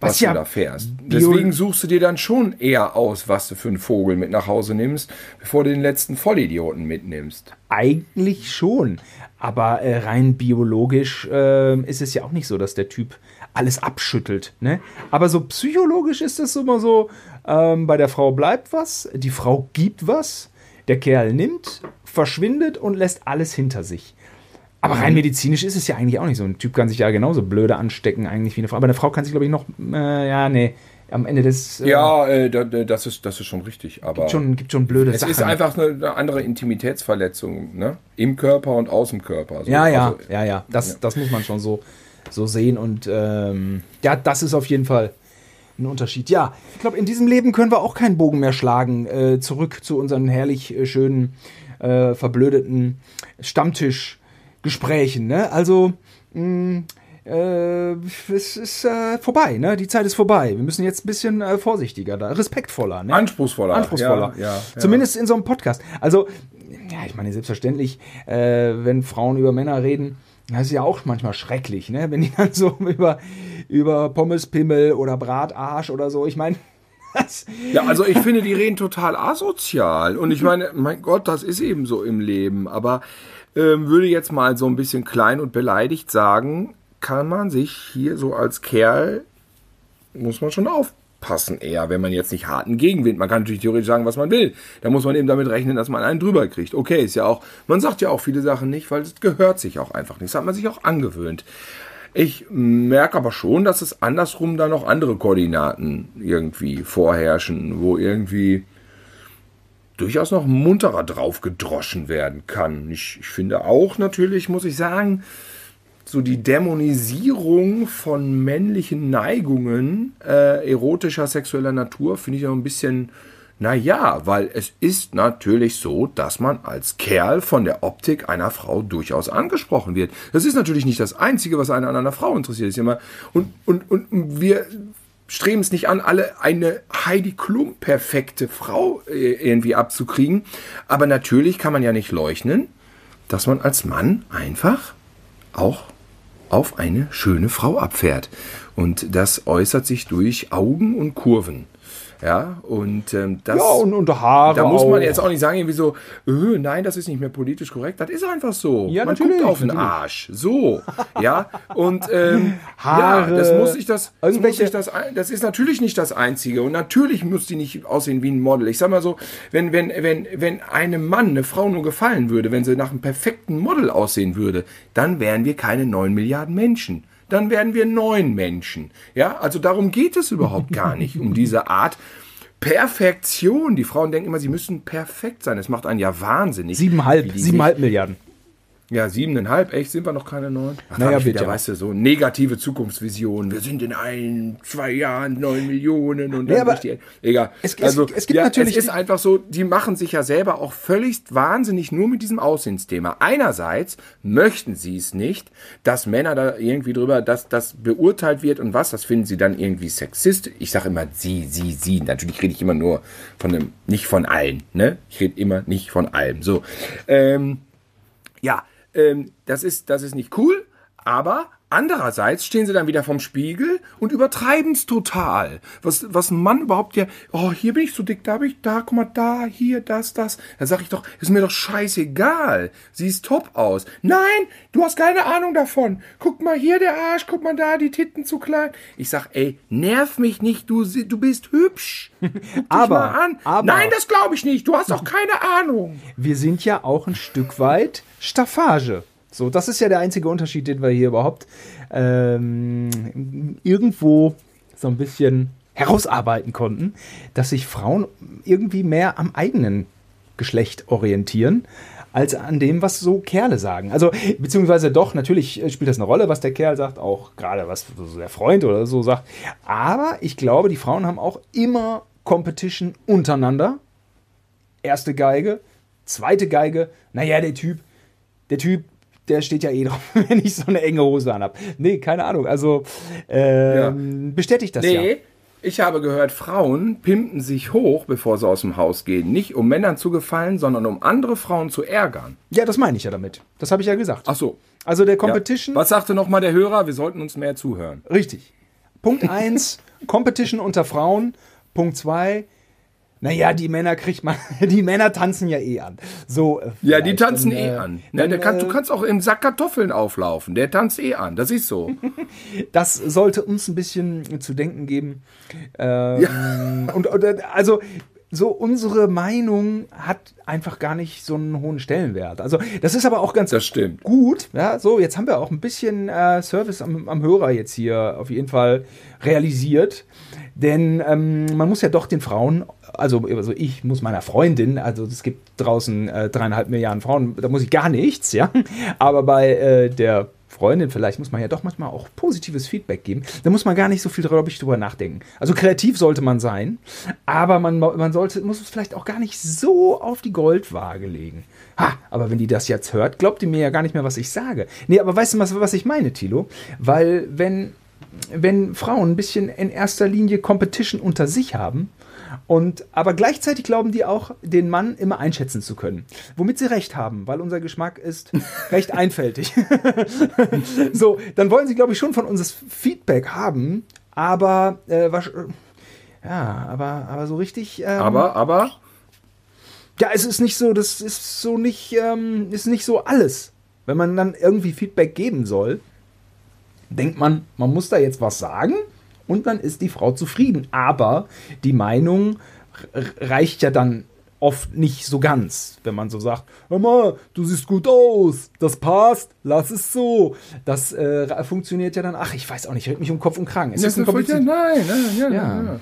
was, was ja du da fährst. Deswegen suchst du dir dann schon eher aus, was du für einen Vogel mit nach Hause nimmst, bevor du den letzten Vollidioten mitnimmst. Eigentlich schon. Aber äh, rein biologisch äh, ist es ja auch nicht so, dass der Typ alles abschüttelt. Ne? Aber so psychologisch ist es immer so, ähm, bei der Frau bleibt was, die Frau gibt was, der Kerl nimmt, verschwindet und lässt alles hinter sich. Aber rein medizinisch ist es ja eigentlich auch nicht so. Ein Typ kann sich ja genauso blöde anstecken eigentlich wie eine Frau. Aber eine Frau kann sich, glaube ich, noch, äh, ja, nee, am Ende des. Äh, ja, äh, das, ist, das ist schon richtig. Aber gibt schon, gibt schon blöde es Sachen. Es ist einfach eine, eine, andere Intimitätsverletzung, ne? Im Körper und aus dem Körper. So. Ja, ja, also, ja, ja. Das, ja. das muss man schon so, so sehen. Und ähm, ja, das ist auf jeden Fall ein Unterschied. Ja, ich glaube, in diesem Leben können wir auch keinen Bogen mehr schlagen. Äh, zurück zu unseren herrlich äh, schönen, äh, verblödeten Stammtischgesprächen. Ne? Also, mh, mm, äh, es ist äh, vorbei, ne? Die Zeit ist vorbei. Wir müssen jetzt ein bisschen äh, vorsichtiger, da, respektvoller, ne? Anspruchsvoller. Anspruchsvoller. Ja, ja, ja. Zumindest in so einem Podcast. Also, ja, ich meine, selbstverständlich, äh, wenn Frauen über Männer reden, das ist ja auch manchmal schrecklich, ne? Wenn die dann so über, über Pommespimmel oder Bratarsch oder so, ich meine. Ja, also ich finde, die reden total asozial. Und ich meine, mein Gott, das ist eben so im Leben. Aber ähm, würde jetzt mal so ein bisschen klein und beleidigt sagen, kann man sich hier so als Kerl, muss man schon aufpassen eher, wenn man jetzt nicht harten Gegenwind. Man kann natürlich theoretisch sagen, was man will. Da muss man eben damit rechnen, dass man einen drüber kriegt. Okay, ist ja auch, man sagt ja auch viele Sachen nicht, weil es gehört sich auch einfach nicht. Das hat man sich auch angewöhnt. Ich merke aber schon, dass es andersrum da noch andere Koordinaten irgendwie vorherrschen, wo irgendwie durchaus noch munterer drauf gedroschen werden kann. Ich, ich finde auch natürlich, muss ich sagen, so die Dämonisierung von männlichen Neigungen äh, erotischer, sexueller Natur finde ich auch ein bisschen, naja, weil es ist natürlich so, dass man als Kerl von der Optik einer Frau durchaus angesprochen wird. Das ist natürlich nicht das Einzige, was einen an einer Frau interessiert. Ist immer, und, und, und wir streben es nicht an, alle eine Heidi Klum perfekte Frau äh, irgendwie abzukriegen. Aber natürlich kann man ja nicht leugnen, dass man als Mann einfach auch auf eine schöne Frau abfährt. Und das äußert sich durch Augen und Kurven. Ja, und ähm, das. Ja, und, und Haare. Da muss man auch. jetzt auch nicht sagen, irgendwie so, öh, nein, das ist nicht mehr politisch korrekt. Das ist einfach so. Ja, man natürlich, guckt auf den Arsch. So. ja, und ähm, Haare. Ja, das muss ich das, das, muss ich das. Das ist natürlich nicht das Einzige. Und natürlich muss die nicht aussehen wie ein Model. Ich sag mal so, wenn, wenn, wenn, wenn einem Mann eine Frau nur gefallen würde, wenn sie nach einem perfekten Model aussehen würde, dann wären wir keine neun Milliarden Menschen dann werden wir neun Menschen. Ja, also darum geht es überhaupt gar nicht, um diese Art Perfektion. Die Frauen denken immer, sie müssen perfekt sein. Das macht einen ja wahnsinnig. Siebeneinhalb, siebeneinhalb Milliarden. Ja, siebeneinhalb, echt, sind wir noch keine neun? Ach, naja, bitte. Wieder, weißt du, so negative Zukunftsvisionen. Wir sind in ein, zwei Jahren neun Millionen und dann ja, aber die, egal. Es, also, es, es gibt ja, natürlich. Es ist einfach so, die machen sich ja selber auch völlig wahnsinnig nur mit diesem Aussehensthema. Einerseits möchten sie es nicht, dass Männer da irgendwie drüber, dass das beurteilt wird und was, das finden sie dann irgendwie sexist. Ich sage immer sie, sie, sie. Natürlich rede ich immer nur von dem, nicht von allen, ne? Ich rede immer nicht von allem. So. Ähm, ja, ähm, das, ist, das ist nicht cool, aber Andererseits stehen sie dann wieder vom Spiegel und übertreiben es total. Was, was ein Mann überhaupt ja, oh, hier bin ich so dick, da bin ich, da, guck mal, da, hier, das, das. Da sag ich doch, ist mir doch scheißegal. Siehst top aus. Nein, du hast keine Ahnung davon. Guck mal hier der Arsch, guck mal da, die Titten zu klein. Ich sag, ey, nerv mich nicht, du, du bist hübsch. aber, aber, Nein, das glaube ich nicht. Du hast doch keine Ahnung. Wir sind ja auch ein Stück weit Staffage. So, das ist ja der einzige Unterschied, den wir hier überhaupt ähm, irgendwo so ein bisschen herausarbeiten konnten, dass sich Frauen irgendwie mehr am eigenen Geschlecht orientieren als an dem, was so Kerle sagen. Also, beziehungsweise doch, natürlich spielt das eine Rolle, was der Kerl sagt, auch gerade was der Freund oder so sagt. Aber ich glaube, die Frauen haben auch immer Competition untereinander. Erste Geige, zweite Geige, naja, der Typ, der Typ, der steht ja eh drauf, wenn ich so eine enge Hose anhab. Nee, keine Ahnung. Also ähm, ja. bestätigt das nee. ja. Ich habe gehört, Frauen pimpen sich hoch, bevor sie aus dem Haus gehen. Nicht um Männern zu gefallen, sondern um andere Frauen zu ärgern. Ja, das meine ich ja damit. Das habe ich ja gesagt. Ach so. Also der Competition. Ja. Was sagte nochmal der Hörer? Wir sollten uns mehr zuhören. Richtig. Punkt 1, Competition unter Frauen. Punkt 2, naja, die Männer kriegt man, die Männer tanzen ja eh an. So, äh, ja, die tanzen dann, eh äh, an. Dann, ja, kann, du äh, kannst auch im Sack Kartoffeln auflaufen. Der tanzt eh an. Das ist so. das sollte uns ein bisschen zu denken geben. Ähm, ja. und, und, also, so unsere Meinung hat einfach gar nicht so einen hohen Stellenwert. Also das ist aber auch ganz das stimmt. gut. Ja, so jetzt haben wir auch ein bisschen äh, Service am, am, Hörer jetzt hier auf jeden Fall realisiert, denn ähm, man muss ja doch den Frauen also, also ich muss meiner Freundin, also es gibt draußen äh, dreieinhalb Milliarden Frauen, da muss ich gar nichts, ja. Aber bei äh, der Freundin vielleicht muss man ja doch manchmal auch positives Feedback geben. Da muss man gar nicht so viel, glaube ich, drüber nachdenken. Also kreativ sollte man sein, aber man, man sollte, muss es vielleicht auch gar nicht so auf die Goldwaage legen. Ha, aber wenn die das jetzt hört, glaubt die mir ja gar nicht mehr, was ich sage. Nee, aber weißt du, was, was ich meine, Tilo? Weil wenn, wenn Frauen ein bisschen in erster Linie Competition unter sich haben, und, aber gleichzeitig glauben die auch, den Mann immer einschätzen zu können. Womit sie recht haben, weil unser Geschmack ist recht einfältig. so, dann wollen sie, glaube ich, schon von uns das Feedback haben, aber äh, was, ja, aber, aber so richtig. Ähm, aber, aber? Ja, es ist nicht so, das ist so nicht, ähm, ist nicht so alles. Wenn man dann irgendwie Feedback geben soll, denkt man, man muss da jetzt was sagen und dann ist die Frau zufrieden. Aber die Meinung reicht ja dann oft nicht so ganz, wenn man so sagt, mal, du siehst gut aus, das passt, lass es so. Das äh, funktioniert ja dann, ach, ich weiß auch nicht, hält mich um Kopf und Kragen. Es das ist ein ja, nein, nein, ja, ja. ja.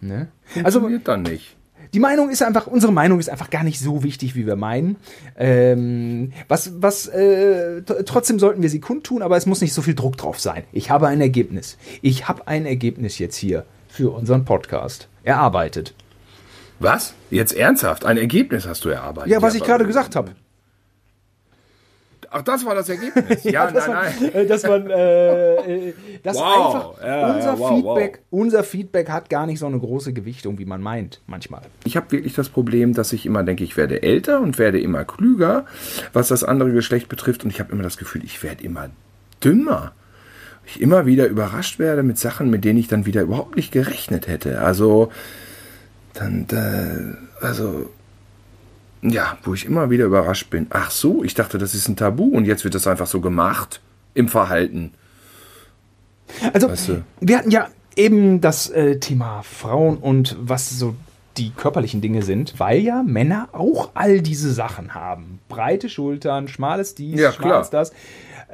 Ne? Funktioniert also, dann nicht. Die Meinung ist einfach, unsere Meinung ist einfach gar nicht so wichtig, wie wir meinen. Ähm, was, was, äh, trotzdem sollten wir sie kundtun, aber es muss nicht so viel Druck drauf sein. Ich habe ein Ergebnis. Ich habe ein Ergebnis jetzt hier für unseren Podcast erarbeitet. Was? Jetzt ernsthaft? Ein Ergebnis hast du erarbeitet? Ja, was ich gerade gesagt habe. Ach, das war das Ergebnis. Ja, ja das nein, war, nein. Äh, das war, äh, äh, das wow. einfach, ja, unser, ja, wow, Feedback, wow. unser Feedback hat gar nicht so eine große Gewichtung, wie man meint, manchmal. Ich habe wirklich das Problem, dass ich immer denke, ich werde älter und werde immer klüger, was das andere Geschlecht betrifft. Und ich habe immer das Gefühl, ich werde immer dümmer. Ich immer wieder überrascht werde mit Sachen, mit denen ich dann wieder überhaupt nicht gerechnet hätte. Also, dann, äh, also, ja, wo ich immer wieder überrascht bin. Ach so, ich dachte, das ist ein Tabu und jetzt wird das einfach so gemacht im Verhalten. Also, weißt du? wir hatten ja eben das äh, Thema Frauen und was so die körperlichen Dinge sind, weil ja Männer auch all diese Sachen haben. Breite Schultern, schmales dies, ja, schmales klar. das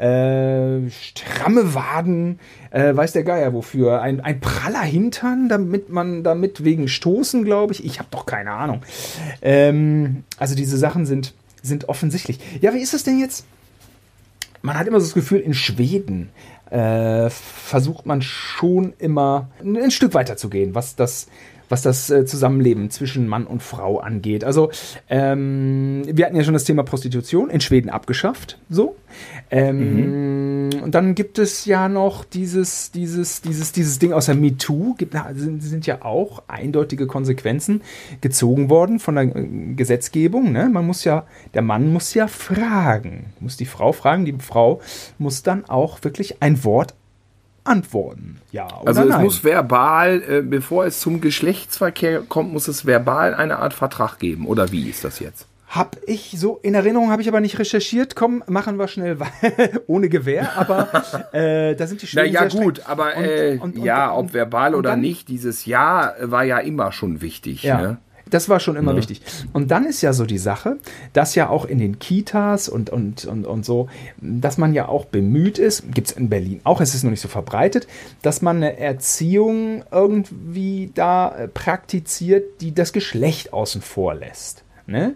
äh, stramme Waden, äh, weiß der Geier wofür. Ein, ein praller Hintern, damit man damit wegen Stoßen, glaube ich. Ich habe doch keine Ahnung. Ähm, also diese Sachen sind, sind offensichtlich. Ja, wie ist das denn jetzt? Man hat immer so das Gefühl, in Schweden äh, versucht man schon immer ein Stück weiter zu gehen, was das was das äh, Zusammenleben zwischen Mann und Frau angeht. Also ähm, wir hatten ja schon das Thema Prostitution in Schweden abgeschafft, so. Ähm, mhm. Und dann gibt es ja noch dieses, dieses, dieses, dieses Ding aus der MeToo, gibt, sind, sind ja auch eindeutige Konsequenzen gezogen worden von der äh, Gesetzgebung. Ne? Man muss ja, der Mann muss ja fragen, muss die Frau fragen, die Frau muss dann auch wirklich ein Wort antworten. Ja oder Also es nein. muss verbal, äh, bevor es zum Geschlechtsverkehr kommt, muss es verbal eine Art Vertrag geben. Oder wie ist das jetzt? Hab ich so in Erinnerung, habe ich aber nicht recherchiert. Komm, machen wir schnell ohne Gewehr. Aber äh, da sind die Schweden Na ja gut, aber äh, und, und, ja, und, ob verbal oder dann, nicht, dieses Ja war ja immer schon wichtig. Ja. Ne? Das war schon immer ja. wichtig. Und dann ist ja so die Sache, dass ja auch in den Kitas und, und, und, und so, dass man ja auch bemüht ist, gibt es in Berlin auch, es ist noch nicht so verbreitet, dass man eine Erziehung irgendwie da äh, praktiziert, die das Geschlecht außen vor lässt. Ne?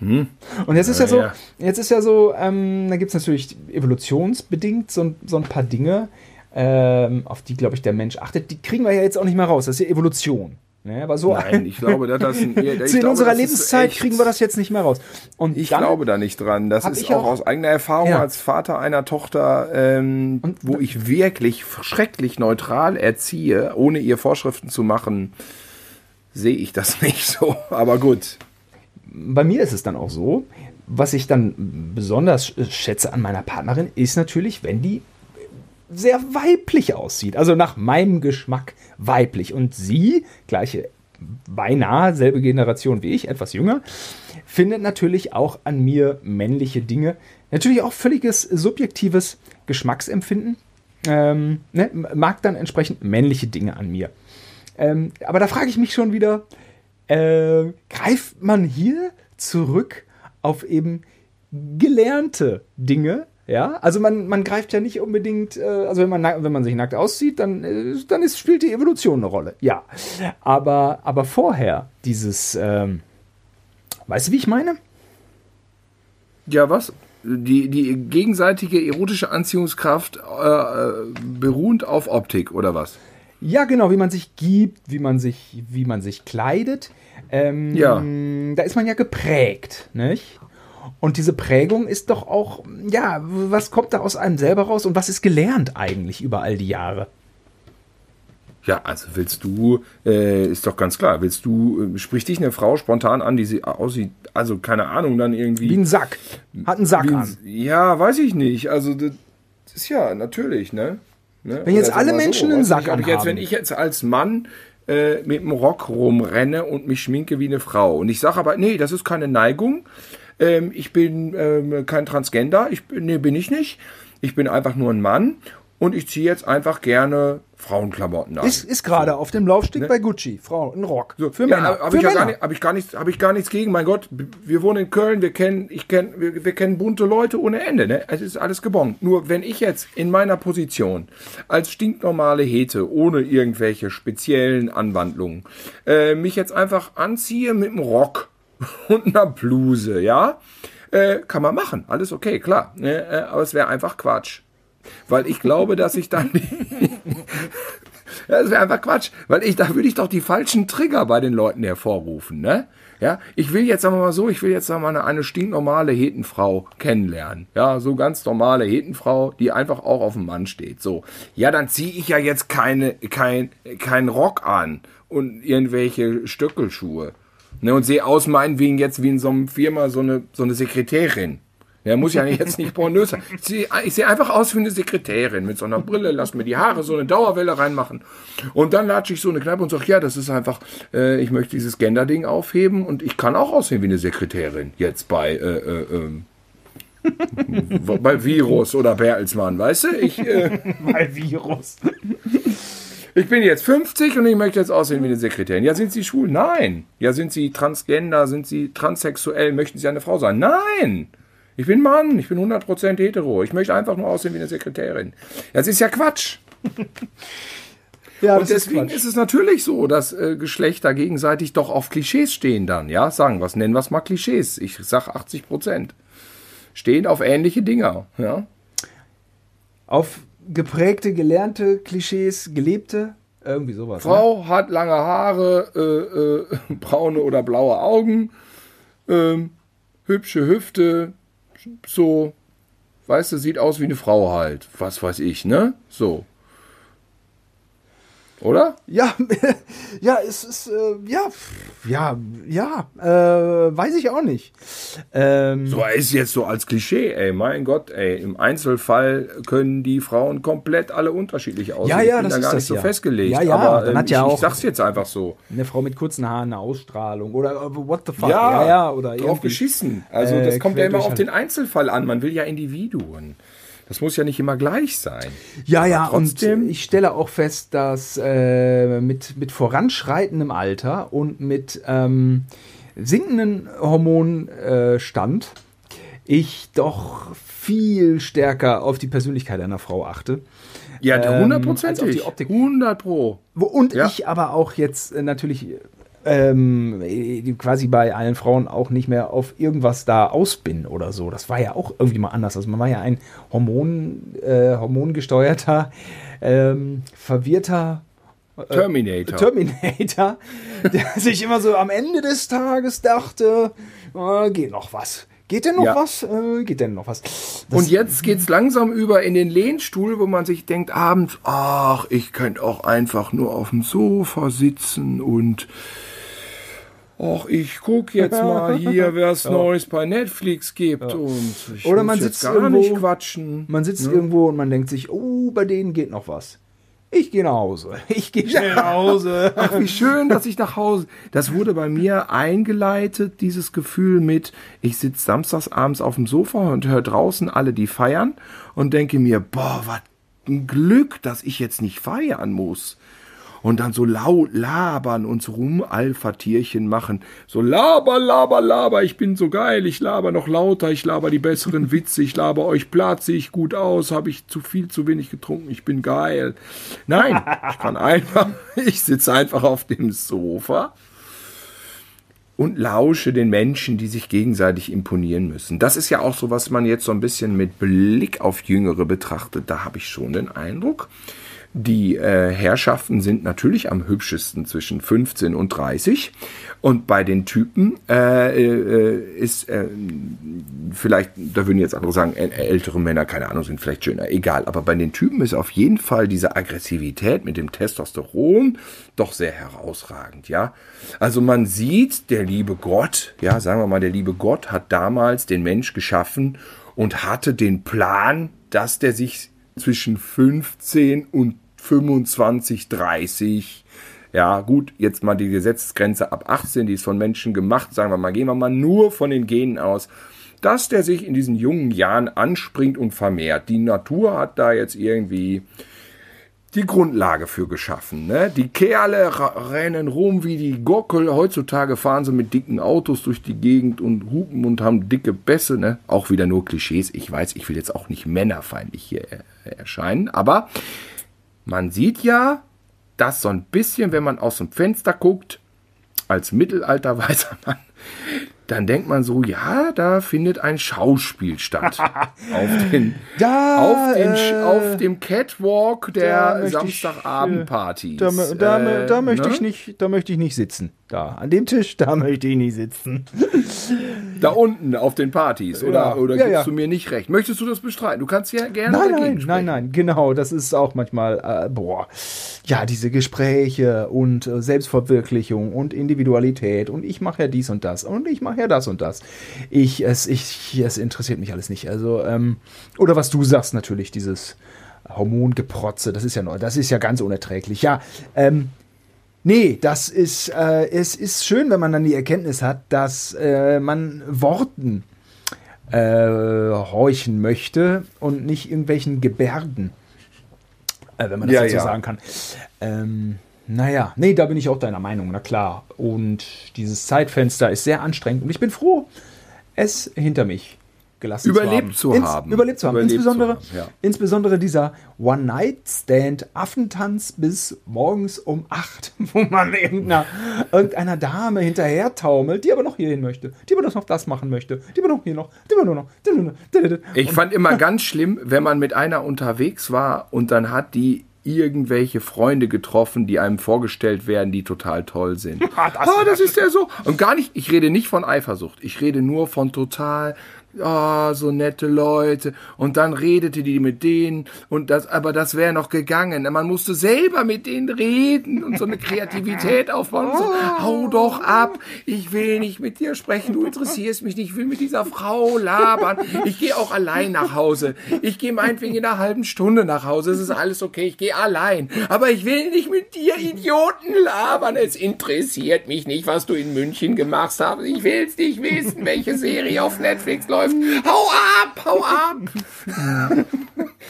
Mhm. Und jetzt ist ja, so, jetzt ist ja so, ähm, da gibt es natürlich evolutionsbedingt so, so ein paar Dinge, ähm, auf die, glaube ich, der Mensch achtet. Die kriegen wir ja jetzt auch nicht mehr raus. Das ist ja Evolution. Ne, aber so Nein, ich glaube, dass das ein, ich in glaube, unserer Lebenszeit kriegen wir das jetzt nicht mehr raus. Und ich glaube da nicht dran. Das ist auch, auch, aus eigener Erfahrung ja. als Vater einer Tochter, ähm, wo ich wirklich schrecklich neutral erziehe, ohne ihr Vorschriften zu machen, sehe ich das nicht so. Aber gut. Bei mir ist es dann auch so, was ich dann besonders schätze an meiner Partnerin, ist natürlich, wenn die sehr weiblich aussieht. Also nach meinem Geschmack weiblich. Und sie, gleiche, beinahe selbe Generation wie ich, etwas jünger, findet natürlich auch an mir männliche Dinge. Natürlich auch völliges subjektives Geschmacksempfinden. Ähm, ne, mag dann entsprechend männliche Dinge an mir. Ähm, aber da frage ich mich schon wieder, äh, greift man hier zurück auf eben gelernte Dinge, ja, also man, man greift ja nicht unbedingt, äh, also wenn man, wenn man sich nackt aussieht, dann, äh, dann ist, spielt die Evolution eine Rolle. Ja. Aber, aber vorher, dieses, ähm, weißt du, wie ich meine? Ja, was? Die, die gegenseitige erotische Anziehungskraft äh, beruhend auf Optik, oder was? Ja, genau, wie man sich gibt, wie man sich, wie man sich kleidet. Ähm, ja. Da ist man ja geprägt, nicht? Und diese Prägung ist doch auch, ja, was kommt da aus einem selber raus und was ist gelernt eigentlich über all die Jahre? Ja, also willst du, äh, ist doch ganz klar, willst du, äh, spricht dich eine Frau spontan an, die sie aussieht, also keine Ahnung, dann irgendwie. Wie ein Sack. Hat einen Sack an. Ja, weiß ich nicht. Also, das ist ja natürlich, ne? ne? Wenn jetzt alle Menschen so, einen Sack an jetzt, Wenn ich jetzt als Mann äh, mit dem Rock rumrenne und mich schminke wie eine Frau und ich sage aber, nee, das ist keine Neigung, ähm, ich bin ähm, kein Transgender, ich, nee, bin ich nicht. Ich bin einfach nur ein Mann und ich ziehe jetzt einfach gerne Frauenklamotten an. Ist, ist gerade so. auf dem Laufsteg ne? bei Gucci, Frau, ein Rock. So, für Männer. Habe ich, ja gar nicht, hab ich, gar nichts, hab ich gar nichts gegen. Mein Gott, wir wohnen in Köln, wir kennen, ich kenn, wir, wir kennen bunte Leute ohne Ende. Ne? Es ist alles gebongt. Nur wenn ich jetzt in meiner Position als stinknormale Hete, ohne irgendwelche speziellen Anwandlungen, äh, mich jetzt einfach anziehe mit einem Rock und einer Bluse, ja? Äh, kann man machen, alles okay, klar. Ne? Äh, aber es wäre einfach Quatsch. Weil ich glaube, dass ich dann Das wäre einfach Quatsch, weil ich, da würde ich doch die falschen Trigger bei den Leuten hervorrufen, ne? Ja, ich will jetzt sagen wir mal so, ich will jetzt sagen wir mal eine, eine stinknormale Hetenfrau kennenlernen. Ja, so ganz normale Hetenfrau, die einfach auch auf dem Mann steht. So, ja, dann ziehe ich ja jetzt keine, kein, kein Rock an und irgendwelche Stöckelschuhe. Ne, und sehe aus meinetwegen jetzt wie in so einem Firma so eine, so eine Sekretärin. Der muss ja jetzt nicht pornös sein. Ich sehe seh einfach aus wie eine Sekretärin mit so einer Brille, lass mir die Haare so eine Dauerwelle reinmachen. Und dann latsche ich so eine Kneipe und sage, ja, das ist einfach, äh, ich möchte dieses Gender-Ding aufheben und ich kann auch aussehen wie eine Sekretärin jetzt bei, äh, äh, ähm, bei Virus oder Bertelsmann, weißt du? Ich, äh, bei Virus. Ich bin jetzt 50 und ich möchte jetzt aussehen wie eine Sekretärin. Ja, sind Sie schwul? Nein. Ja, sind Sie transgender? Sind Sie transsexuell? Möchten Sie eine Frau sein? Nein. Ich bin Mann, ich bin 100% hetero. Ich möchte einfach nur aussehen wie eine Sekretärin. Das ist ja Quatsch. ja, und deswegen ist, ist, es natürlich so, dass äh, Geschlechter gegenseitig doch auf Klischees stehen dann. Ja, sagen was, nennen wir es mal Klischees. Ich sag 80%. Stehen auf ähnliche Dinger. Ja. Auf geprägte, gelernte Klischees, gelebte, irgendwie sowas. Ne? Frau ne? hat lange Haare, äh, äh, braune oder blaue Augen, ähm, hübsche Hüfte, so, weißt du, sieht aus wie eine Frau halt. Was weiß ich, ne? So. Oder? Ja, ja, es ist, äh, ja, ja, ja, äh, weiß ich auch nicht. Ähm, so ist jetzt so als Klischee, ey, mein Gott, ey, im Einzelfall können die Frauen komplett alle unterschiedlich aussehen. Ja, ja, ich bin das da gar nicht so ja. festgelegt. Ja, ja, aber dann hat ja ich, auch ich sag's jetzt einfach so. Eine Frau mit kurzen Haaren, eine Ausstrahlung oder äh, what the fuck. Ja, ja, ja oder drauf geschissen. Also das kommt ja immer auf den Einzelfall an. Man will ja Individuen. Das muss ja nicht immer gleich sein. Ja, ja, trotzdem. Und ich stelle auch fest, dass äh, mit, mit voranschreitendem Alter und mit ähm, sinkenden Hormonstand ich doch viel stärker auf die Persönlichkeit einer Frau achte. Ja, hundertprozentig. Ähm, die Optik. 100 pro. Und ja. ich aber auch jetzt äh, natürlich ähm, quasi bei allen Frauen auch nicht mehr auf irgendwas da aus bin oder so. Das war ja auch irgendwie mal anders. Also man war ja ein Hormon, äh, hormongesteuerter, ähm, verwirrter äh, Terminator. Terminator, der sich immer so am Ende des Tages dachte, äh, geht noch was. Geht denn noch ja. was? Äh, geht denn noch was? Das und jetzt geht's langsam über in den Lehnstuhl, wo man sich denkt abends, ach, ich könnte auch einfach nur auf dem Sofa sitzen und ach, ich guck jetzt mal hier, wer es ja. Neues bei Netflix gibt ja. und ich Oder man sitzt gar irgendwo, nicht quatschen. Man sitzt. Ne? irgendwo und man denkt sich, oh, bei denen geht noch was. Ich gehe nach Hause. Ich gehe schnell nach Hause. Ach, wie schön, dass ich nach Hause. Das wurde bei mir eingeleitet, dieses Gefühl mit, ich sitze samstags abends auf dem Sofa und höre draußen alle, die feiern und denke mir, boah, was ein Glück, dass ich jetzt nicht feiern muss und dann so laut labern und so Rumalpha-Tierchen machen. So laber, laber, laber, ich bin so geil, ich laber noch lauter, ich laber die besseren Witze, ich laber euch platt, sehe ich gut aus, habe ich zu viel, zu wenig getrunken, ich bin geil. Nein, ich kann einfach, ich sitze einfach auf dem Sofa und lausche den Menschen, die sich gegenseitig imponieren müssen. Das ist ja auch so, was man jetzt so ein bisschen mit Blick auf Jüngere betrachtet. Da habe ich schon den Eindruck, die äh, Herrschaften sind natürlich am hübschesten zwischen 15 und 30. Und bei den Typen äh, äh, ist äh, vielleicht, da würden jetzt andere sagen, ältere Männer, keine Ahnung, sind vielleicht schöner, egal. Aber bei den Typen ist auf jeden Fall diese Aggressivität mit dem Testosteron doch sehr herausragend, ja. Also man sieht, der liebe Gott, ja, sagen wir mal, der liebe Gott hat damals den Mensch geschaffen und hatte den Plan, dass der sich zwischen 15 und 25, 30. Ja, gut, jetzt mal die Gesetzesgrenze ab 18, die ist von Menschen gemacht, sagen wir mal, gehen wir mal nur von den Genen aus, dass der sich in diesen jungen Jahren anspringt und vermehrt. Die Natur hat da jetzt irgendwie die Grundlage für geschaffen. Ne? Die Kerle rennen rum wie die Gockel. Heutzutage fahren sie mit dicken Autos durch die Gegend und hupen und haben dicke Bässe. Ne? Auch wieder nur Klischees. Ich weiß, ich will jetzt auch nicht männerfeindlich hier erscheinen, aber man sieht ja, dass so ein bisschen, wenn man aus dem Fenster guckt, als mittelalterweiser Mann, dann denkt man so, ja, da findet ein Schauspiel statt. auf, den, da, auf, den, äh, auf dem Catwalk der Samstagabendpartys. Da, da, äh, da, möchte ne? ich nicht, da möchte ich nicht sitzen. Da, an dem Tisch, da möchte ich nicht sitzen. Da unten auf den Partys, oder, ja. oder ja, gibst ja. du mir nicht recht? Möchtest du das bestreiten? Du kannst ja gerne nein, nein, sprechen. Nein, nein, genau, das ist auch manchmal, äh, boah, ja, diese Gespräche und äh, Selbstverwirklichung und Individualität und ich mache ja dies und das und ich mache ja das und das. Ich, es, ich, es interessiert mich alles nicht. Also, ähm, oder was du sagst natürlich, dieses Hormongeprotze, das ist ja neu, das ist ja ganz unerträglich. Ja, ähm, Nee, das ist, äh, es ist schön, wenn man dann die Erkenntnis hat, dass äh, man Worten äh, horchen möchte und nicht irgendwelchen Gebärden, äh, wenn man das ja, so ja. sagen kann. Ähm, naja, nee, da bin ich auch deiner Meinung, na klar. Und dieses Zeitfenster ist sehr anstrengend und ich bin froh, es hinter mich gelassen überlebt zu haben. Zu haben. Ins, überlebt zu haben. Überlebt insbesondere, zu haben, ja. insbesondere dieser One-Night-Stand, Affentanz bis morgens um 8, wo man irgendeiner, irgendeiner Dame hinterher taumelt, die aber noch hierhin möchte, die aber noch das machen möchte, die aber noch hier noch, die aber nur noch. Ich fand immer ganz schlimm, wenn man mit einer unterwegs war und dann hat die irgendwelche Freunde getroffen, die einem vorgestellt werden, die total toll sind. Ah, das, oh, das ist ja so. Und gar nicht, ich rede nicht von Eifersucht. Ich rede nur von total oh, so nette Leute. Und dann redete die mit denen und das, aber das wäre noch gegangen. Man musste selber mit denen reden und so eine Kreativität aufbauen. So, hau doch ab, ich will nicht mit dir sprechen, du interessierst mich nicht, ich will mit dieser Frau labern. Ich gehe auch allein nach Hause. Ich gehe meinetwegen in einer halben Stunde nach Hause. Es ist alles okay, ich gehe allein. Aber ich will nicht mit dir Idioten labern. Es interessiert mich nicht, was du in München gemacht hast. Ich will es nicht wissen, welche Serie auf Netflix läuft läuft. Hau ab, hau ab.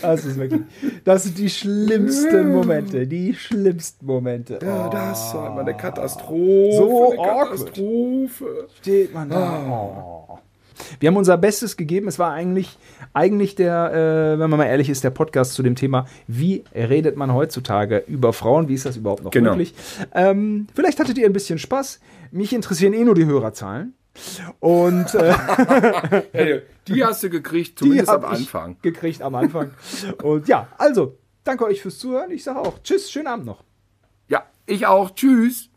Das ist wirklich, das sind die schlimmsten Momente, die schlimmsten Momente. Ja, das war immer eine Katastrophe. So eine Katastrophe. Steht man da. Oh. Wir haben unser Bestes gegeben. Es war eigentlich, eigentlich der, äh, wenn man mal ehrlich ist, der Podcast zu dem Thema, wie redet man heutzutage über Frauen? Wie ist das überhaupt noch genau. möglich? Ähm, vielleicht hattet ihr ein bisschen Spaß. Mich interessieren eh nur die Hörerzahlen. Und äh, die hast du gekriegt, zumindest am Anfang. gekriegt am Anfang. Und ja, also, danke euch fürs Zuhören. Ich sage auch Tschüss, schönen Abend noch. Ja, ich auch. Tschüss.